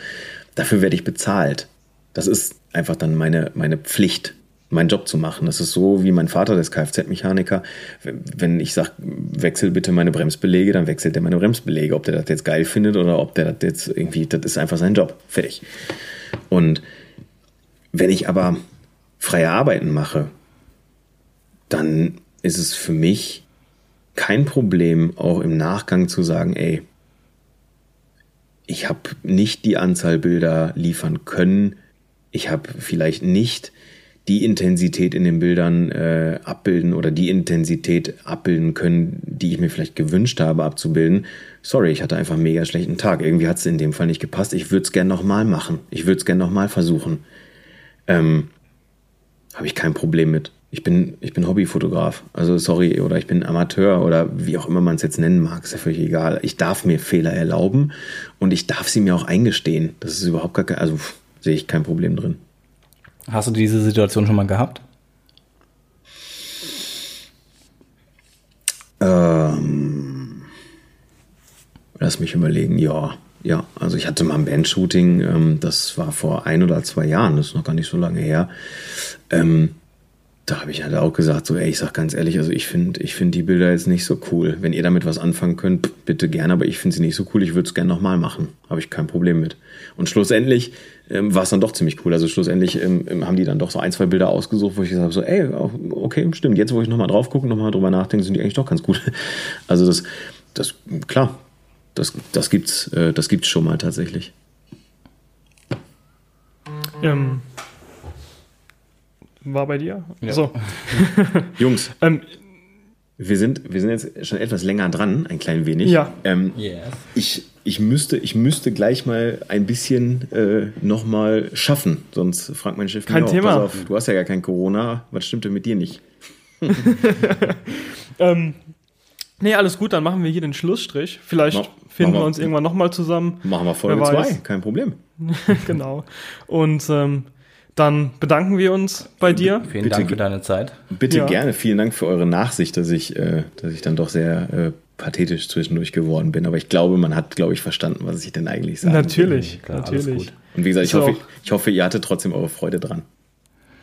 dafür werde ich bezahlt. Das ist einfach dann meine, meine Pflicht, meinen Job zu machen. Das ist so wie mein Vater, der ist Kfz-Mechaniker. Wenn ich sage, wechsel bitte meine Bremsbelege, dann wechselt er meine Bremsbelege. Ob der das jetzt geil findet oder ob der das jetzt irgendwie, das ist einfach sein Job. Fertig. Und wenn ich aber freie Arbeiten mache, dann ist es für mich kein Problem, auch im Nachgang zu sagen, ey, ich habe nicht die Anzahl Bilder liefern können, ich habe vielleicht nicht die Intensität in den Bildern äh, abbilden oder die Intensität abbilden können, die ich mir vielleicht gewünscht habe abzubilden. Sorry, ich hatte einfach einen mega schlechten Tag. Irgendwie hat es in dem Fall nicht gepasst. Ich würde es gern nochmal machen. Ich würde es gern nochmal versuchen. Ähm, habe ich kein Problem mit. Ich bin, ich bin Hobbyfotograf. Also sorry, oder ich bin Amateur oder wie auch immer man es jetzt nennen mag, ist ja völlig egal. Ich darf mir Fehler erlauben und ich darf sie mir auch eingestehen. Das ist überhaupt gar kein, also sehe ich kein Problem drin. Hast du diese Situation schon mal gehabt? Ähm, lass mich überlegen, ja. Ja, also ich hatte mal ein Bandshooting, ähm, das war vor ein oder zwei Jahren, das ist noch gar nicht so lange her. Ähm, da habe ich halt auch gesagt, so, ey, ich sag ganz ehrlich, also ich finde ich finde die Bilder jetzt nicht so cool. Wenn ihr damit was anfangen könnt, bitte gerne, aber ich finde sie nicht so cool, ich würde es gerne nochmal machen. Habe ich kein Problem mit. Und schlussendlich ähm, war es dann doch ziemlich cool. Also schlussendlich ähm, ähm, haben die dann doch so ein, zwei Bilder ausgesucht, wo ich gesagt habe, so, ey, okay, stimmt, jetzt wo ich nochmal drauf gucke, nochmal drüber nachdenke, sind die eigentlich doch ganz gut. Also das, das, klar, das, das gibt's, äh, das gibt's schon mal tatsächlich. Ähm, war bei dir? Ja. So. Jungs, ähm, wir sind, wir sind jetzt schon etwas länger dran, ein klein wenig. Ja. Ähm, Yes. ich, ich, müsste, ich müsste gleich mal ein bisschen äh, nochmal schaffen, sonst fragt mein Chef Kein mich Thema. Pass auf, du hast ja gar kein Corona, was stimmt denn mit dir nicht? ähm, nee, alles gut, dann machen wir hier den Schlussstrich. Vielleicht Mach- finden wir wir. uns irgendwann nochmal zusammen. Machen wir Folge Wer weiß. 2, kein Problem. genau. Und ähm, dann bedanken wir uns bei dir. Vielen Bitte Dank für deine Zeit. Bitte Ja. gerne, vielen Dank für eure Nachsicht, dass ich, äh, dass ich dann doch sehr äh, pathetisch zwischendurch geworden bin. Aber ich glaube, man hat, glaube ich, verstanden, was ich denn eigentlich sage. Natürlich, Klar, alles natürlich. gut. Und wie gesagt, ich hoffe, ich hoffe, ihr hattet trotzdem eure Freude dran.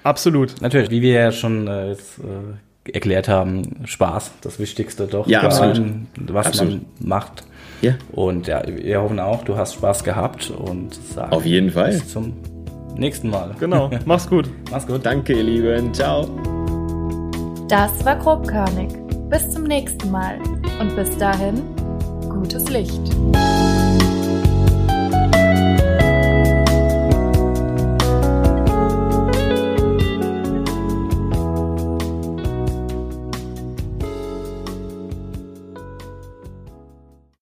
Absolut. Natürlich, wie wir ja schon äh, jetzt, äh, erklärt haben, Spaß, das Wichtigste doch. Ja, absolut. allem, Was Absolut. man macht. Ja. Und ja, wir hoffen auch, du hast Spaß gehabt und sagen Auf jeden Fall. bis zum nächsten Mal. Genau. Mach's gut. Mach's gut. Danke, ihr Lieben. Ciao. Das war grobkörnig. Bis zum nächsten Mal. Und bis dahin, gutes Licht.